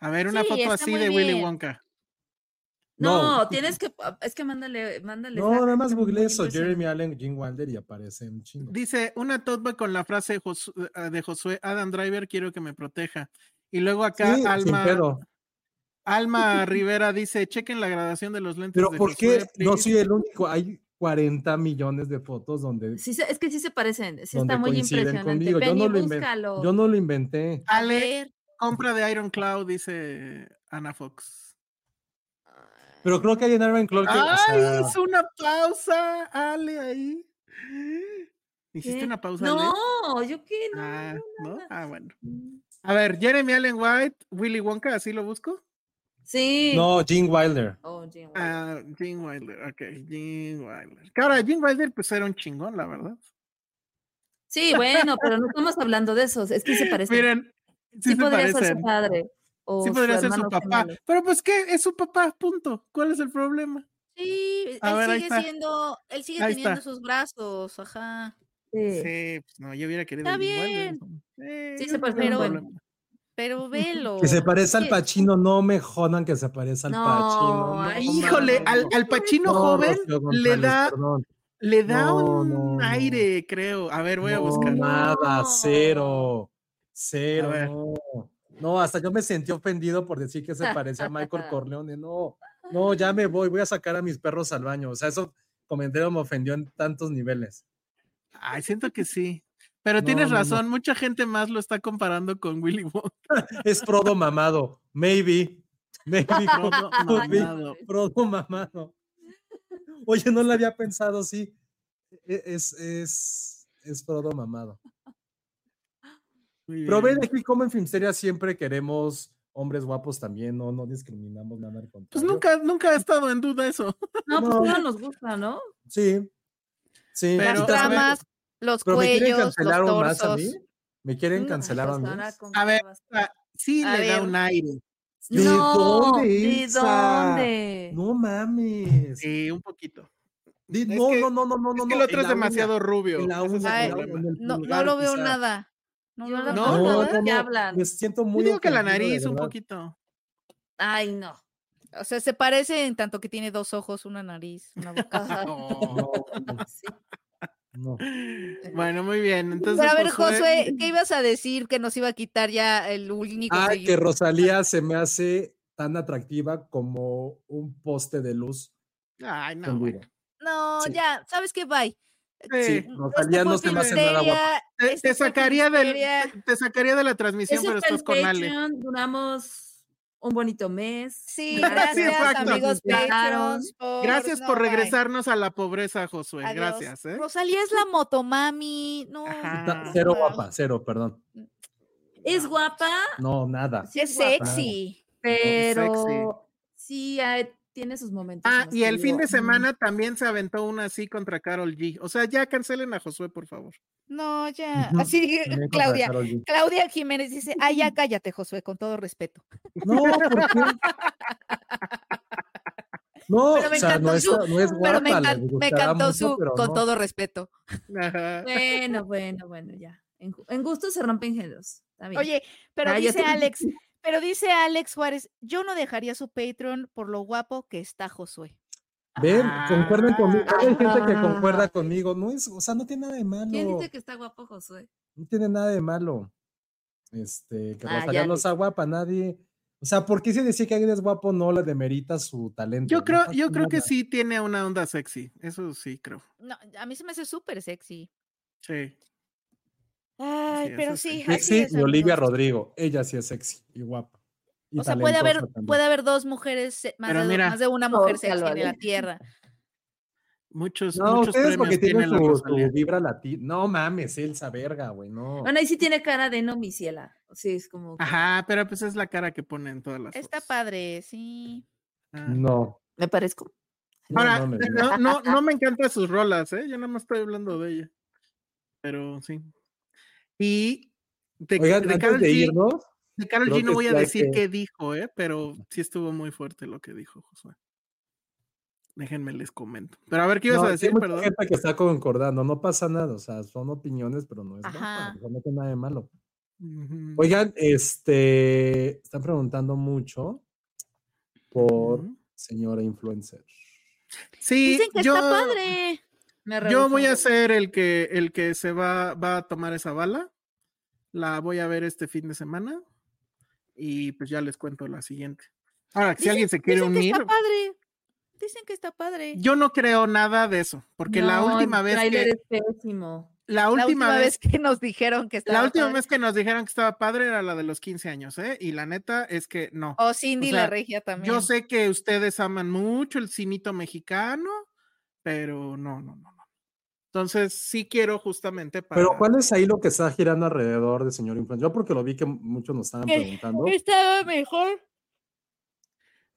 A ver, una
Sí,
foto así de Willy
bien.
Wonka.
No.
No, tienes que, es que mándale, mándale.
No, nada más googleé eso. Jeremy Allen, Jim Wilder y aparece un chingo.
Dice, una tote bag con la frase eh, de Josué Adam Driver, quiero que me proteja. Y luego acá
Sí,
Alma. Alma Rivera dice, chequen la grabación de los lentes
Pero
de
¿por
Josué,
qué no
please".
soy el único? Hay 40 millones de fotos donde,
Sí, es que sí se parecen, sí está muy impresionante.
conmigo. Yo
Ven
no,
y
lo inventé,
búscalo.
yo no lo inventé.
A
Ale,
ver,
compra de Iron Cloud, dice Ana Fox.
Pero creo que hay en Iron Claw que, o
¡Ay!
sea,
hizo una pausa, Ale, ahí. ¿Hiciste
¿Qué?
una pausa, Ale?
No, yo qué, no.
Ah,
no,
¿no?
nada.
Ah, bueno.
Mm.
A ver, Jeremy Allen White, Willy Wonka, ¿así lo busco?
Sí.
no, Jim Wilder.
Oh, Jim Wilder.
Ah, Gene Wilder, ok, Gene Wilder. Que ahora, Gene Wilder, pues era un chingón, la verdad.
Sí, bueno, pero no estamos hablando de esos, es que se parecen.
Miren, sí,
sí
se
podría ser su padre. O
Sí podría ser su papá.
gemelo.
Pero pues, ¿qué? Es su papá, punto. ¿Cuál es el problema?
sí,
A
él
ver,
sigue siendo, él sigue
Ahí
teniendo
está.
sus brazos, ajá.
Sí.
Sí, pues no, yo hubiera querido
Está
Gene
bien.
Eh,
Sí, se
problema.
Pero velo.
Que se parece al Pachino, no me jodan que se parece al
No,
Pachino. no,
Híjole, al, al Pachino
no,
joven le da,
perdón.
le da
No,
un
no, no.
aire, creo. A ver, voy a buscar.
Nada,
No.
cero. Cero. No. No, hasta yo me sentí ofendido por decir que se parecía a Michael Corleone. No, no, ya me voy, voy a sacar a mis perros al baño. O sea, eso comentario me ofendió en tantos niveles.
Ay, siento que sí. Pero
No,
tienes
no.
razón, mucha gente más lo está comparando con Willy Wonka.
Es Frodo mamado. Maybe. Maybe. Be
mamado.
Frodo mamado. Oye, no lo había pensado, sí. E- Es, es, es Frodo mamado.
Bien.
ven aquí como en Filmsteria siempre queremos hombres guapos también, no, no discriminamos nada al
Pues nunca, nunca ha estado en duda eso.
No, pues
No.
no nos gusta, ¿no?
Sí. Sí.
Pero,
Las tramas, los
pero me quieren
cuellos, los
cancelar aún más a
torsos.
mí. Me quieren
No,
cancelar a mí.
A ver, Ah, Sí
A
le da un aire.
¿De
No,
dónde,
¿De dónde?
No mames.
Sí, un poquito.
No,
que-
no, no, no, no,
es
no.
que el
no,
otro es demasiado
uña,
rubio.
en la uña,
Ay,
en la-
No, no lo veo
quizá.
nada. No,
Yo
no
no,
veo
No,
nada.
¿de qué
no,
hablan?
Me siento
Yo
muy
digo que la nariz un poquito.
Ay, no.
O sea, se parece en tanto que tiene dos ojos, una nariz, una boca.
No.
Sí.
no.
Bueno, muy bien. Entonces,
Pero a ver,
Josué-
Josué, ¿qué ibas a decir que nos iba a quitar ya el único
Ah, que? Rosalía se me hace tan atractiva como un poste de luz.
Ay, no. bueno.
No,
Sí.
ya, ¿sabes qué? Bye.
Sí,
Sí.
Rosalía no se me hace nada guapa.
Te, te sacaría del, te, te sacaría de la transmisión, pero estás con Ale.
Duramos un bonito mes.
Sí,
Sí,
gracias,
exacto.
amigos por-
Gracias
no,
por
bye.
regresarnos a la pobreza, Josué.
Adiós.
Gracias, ¿eh?
Rosalía es la motomami. No,
Ajá.
Cero guapa, cero, perdón.
Es guapa,
No, nada.
sí
es sexy.
pero sí hay- tiene sus momentos. en
Ah, y el fin de
"Mm".
semana también se aventó una así contra Carol G. O sea, ya cancelen a Josué, por favor.
No, ya. Así, Claudia. Claudia Jiménez dice, ah, ya cállate, Josué, con todo respeto.
No, ¿por qué? No,
Pero me
o sea, no
encantó
es,
su-
no es guapa,
Pero me,
le
encan- me encantó
mucho,
su, con
no.
todo respeto.
Ajá.
Bueno, bueno, bueno, ya. En, en gusto se rompen géneros.
Oye, pero dice Alex, pero dice Alex Juárez, yo no dejaría su Patreon por lo guapo que está Josué.
Ven, concuerden conmigo. Hay gente que
Ah.
concuerda conmigo. No es, o sea, no tiene nada de malo.
¿Quién dice que está guapo, Josué?
No tiene nada de malo. Este, que
Ah,
Rosalía
ya
no sea guapa, nadie. O sea, ¿por qué si decir que alguien es guapo no le demerita su talento?
Yo creo, yo creo que sí tiene una onda sexy. Eso sí, creo.
No, a mí se me hace súper sexy.
Sí.
Ay,
Sí,
pero
sí.
Sexy y Olivia. Rodrigo. Ella sí es sexy y guapa. y
O sea, puede haber,
también.
puede haber dos mujeres, más, de, do-
mira.
más de una mujer sexy en la tierra.
Muchos,
No,
muchos
ustedes porque tienen
la
su, su vibra latina. No mames, Elsa, verga, güey, no.
Bueno, ahí sí tiene cara de no, mi ciela. Sí, es como. que-
Ajá, pero pues es la cara que pone en todas las
Está
fotos.
padre, sí.
Ah.
No.
Me parezco.
Ahora,
no me digas.
no, no, no me encantan sus rolas, ¿eh? Yo nada más estoy hablando de ella. Pero sí. Y de,
Oigan,
de
de
G,
irnos,
de Karol
creo
G no voy a decir
que-
qué dijo, ¿eh? Pero sí estuvo muy fuerte lo que dijo Josué. Déjenme les comento. Pero a ver, ¿qué ibas
No,
a decir?
hay mucha
Perdón.
gente que está concordando, no pasa nada, o sea, son opiniones, pero no es nada, no tiene nada de malo. Oigan, este, están preguntando mucho por señora influencer.
Sí,
Dicen que
yo,
está padre.
Me
yo voy a ser el que, el que se va, va a tomar esa bala. La voy a ver este fin de semana. Y pues ya les cuento la siguiente. Ahora, si alguien se quiere
Dicen que
unir,
está padre. Dicen que está padre.
yo no creo nada de eso. Porque la última
el
vez
tráiler
que,
es pésimo.
la
La
última vez
que nos dijeron que estaba
La última
padre.
vez que nos dijeron que estaba padre era la de los 15 años, ¿eh? Y la neta es que no.
O Cindy
o sea,
la regia también.
Yo sé que ustedes aman mucho el cinito mexicano, pero no, no, no, no. Entonces sí quiero justamente para.
Pero ¿cuál es ahí lo que está girando alrededor de señor influencer? Yo porque lo vi que muchos nos estaban
Eh,
preguntando.
Estaba mejor.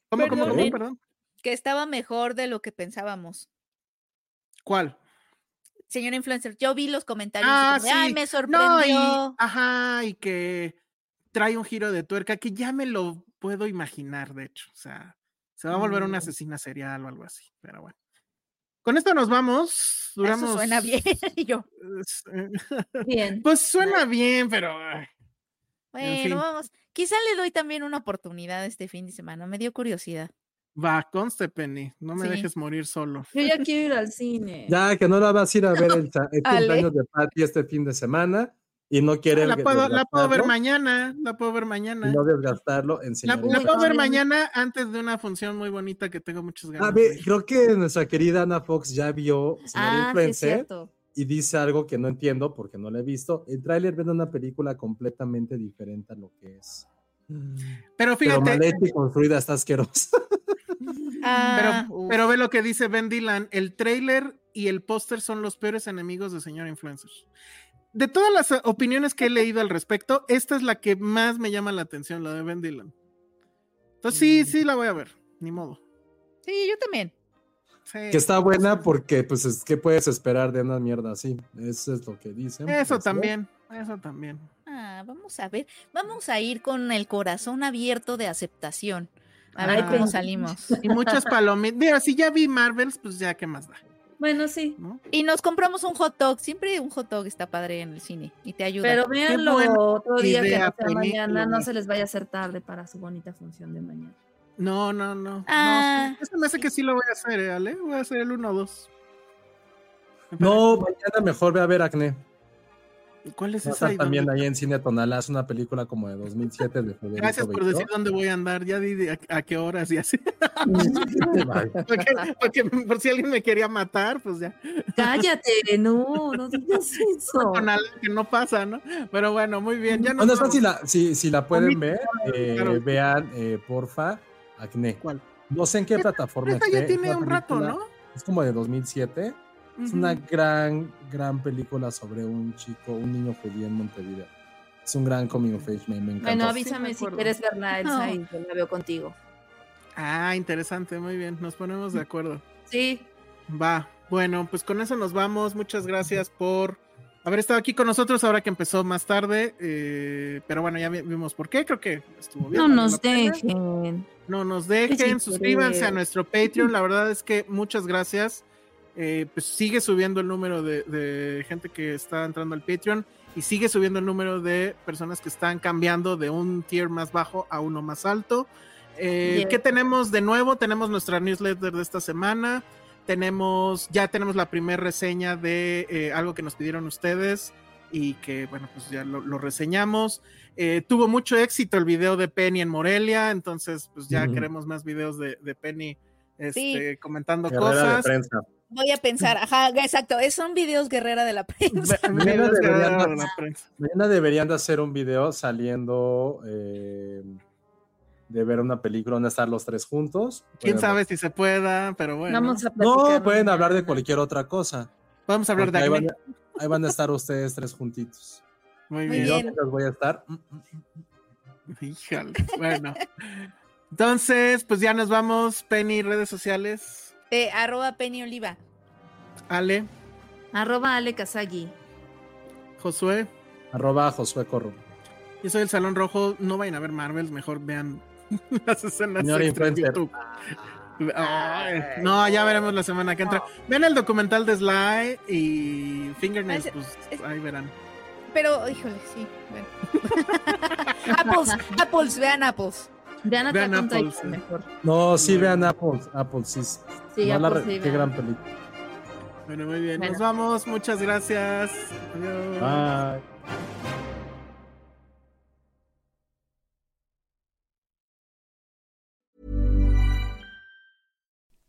¿Cómo, cómo, cómo,
perdonen.
perdón?
Que estaba mejor de lo que pensábamos.
¿Cuál?
Señor influencer, yo vi los comentarios. y
Ah,
como Ay, me
No,
sorprendió.
y, ajá, y que trae un giro de tuerca que ya me lo puedo imaginar, de hecho. O sea, se va a volver una
Mm.
asesina serial o algo así, pero bueno. Con esto nos vamos. Duramos.
Eso suena bien. y yo,
eh,
Bien.
Pues suena bien, pero.
bueno,
fin.
vamos. Quizá le doy también una oportunidad este fin de semana. Me dio curiosidad.
Va, conste, Penny. No me
Sí.
dejes morir solo.
Yo ya quiero ir al cine.
Ya que no la vas a ir a ver el, el cumpleaños de Patty este fin de semana y no quiere
La puedo, la puedo ver mañana. La puedo ver
y
mañana.
no desgastarlo en
La, la puedo ver mañana antes de una función muy bonita que tengo muchas ganas.
A ver, creo que nuestra querida Ana Fox ya vio señor
Ah,
influencer y dice algo que no entiendo porque no la he visto. El tráiler vende una película completamente diferente a lo que es.
Pero
Pero
fíjate,
mal hecha y construida está asquerosa.
Ah,
pero, pero ve lo que dice Ben Dylan. El trailer y el póster son los peores enemigos de señor influencer. De todas las eh, opiniones que he leído al respecto, esta es la que más me llama la atención, la de Ben Dylan. Entonces
Mm.
sí, sí la voy a ver. Ni modo.
sí, yo también.
Sí.
que está buena porque, pues, es que puedes esperar de una mierda así. Eso es lo que dicen.
Eso
pues,
también, eso también.
Ah, vamos a ver. Vamos a ir con el corazón abierto de aceptación. A ver
Ah.
cómo salimos.
Y muchas palomitas. Mira, si ya vi Marvels, pues ya, ¿qué más da?
Bueno, sí.
¿no?
Y nos compramos un hot dog. Siempre un hot dog está padre en el cine y te ayuda.
Pero véanlo otro día que no sea mañana, no se les vaya a hacer tarde para su bonita función de mañana.
No, no, no.
Ah,
no eso me hace que sí lo voy a hacer, ¿eh, Ale? Voy a hacer el 1 o 2.
No, mañana mejor ve a ver Acné.
¿Cuál es
a
esa?
también ahí en Cine Tonalá. Es una película como de 2007 de Federico
Gracias por
Beito.
decir dónde voy a andar. Ya di a, a qué horas y así. Porque, porque por si alguien me quería matar, pues ya.
Cállate, no, no digas eso.
Con algo que no pasa, ¿no? Pero bueno, muy bien. Ya nos
Bueno, si la, si, si la pueden ver, eh,
claro.
vean, eh, porfa, Acné.
¿Cuál?
No sé en qué plataforma
Esta ya
esté,
tiene un rato, ¿no?
Es como de 2007. Es una gran, gran película sobre un chico, un niño judío en Montevideo. Es un gran coming of age, me, me encanta.
Bueno, avísame
me
si quieres verla, Elsa,
No.
y yo la veo contigo.
Ah, interesante, muy bien. Nos ponemos de acuerdo.
Sí,
Va, bueno, pues con eso nos vamos. Muchas gracias por haber estado aquí con nosotros ahora que empezó más tarde. eh, pero bueno, ya vi- vimos por qué. Creo que estuvo bien.
no nos dejen.
No nos dejen, suscríbanse a nuestro Patreon. La verdad es que muchas gracias. Eh, pues sigue subiendo el número de, de gente que está entrando al Patreon y sigue subiendo el número de personas que están cambiando de un tier más bajo a uno más alto. Eh. ¿Qué tenemos de nuevo? Tenemos nuestra newsletter de esta semana. Tenemos, ya tenemos la primera reseña de eh, algo que nos pidieron ustedes y que, bueno, pues ya lo, lo reseñamos. Eh, tuvo mucho éxito el video de Penny en Morelia, entonces, pues ya queremos más videos de, de Penny este,
Sí.
comentando
Guerrera de
cosas.
prensa.
Voy a pensar, ajá, exacto, es- son videos guerrera de la prensa.
Mañana deberían
la prensa.
Mañana deberían de hacer un video saliendo eh, de ver una película, donde estar los tres juntos.
Quién sabe si se pueda, pero bueno.
Vamos a platicar.
No, pueden hablar de cualquier otra cosa.
Vamos a hablar de
ahí van, a- ahí van a estar ustedes tres juntitos.
Muy bien.
Y yo los voy a estar. mm, mm, mm.
Híjole. Bueno. Entonces, pues ya nos vamos. Penny, redes sociales.
Eh, arroba Penny Oliva.
Ale,
Arroba Ale Kazagi.
Josué.
Arroba Josué Corro.
Yo soy el Salón Rojo. No vayan a ver Marvels, mejor vean las escenas
Señor
extra en
influencer.
YouTube. Ay, no, ya veremos la semana que entra. Vean el documental de Sly y Fingernails, pues
es-
ahí verán.
Pero, híjole, sí. Bueno. apples, apples, vean apples.
Vean Attack
Vean
on
Apple,
Titan
sí.
mejor.
No, sí vean Apple. Apple, sí.
Sí,
No
Apple sí,
qué
vean.
gran película.
Bueno, muy bien.
Bueno.
Nos vamos. Muchas gracias. Adiós.
Bye.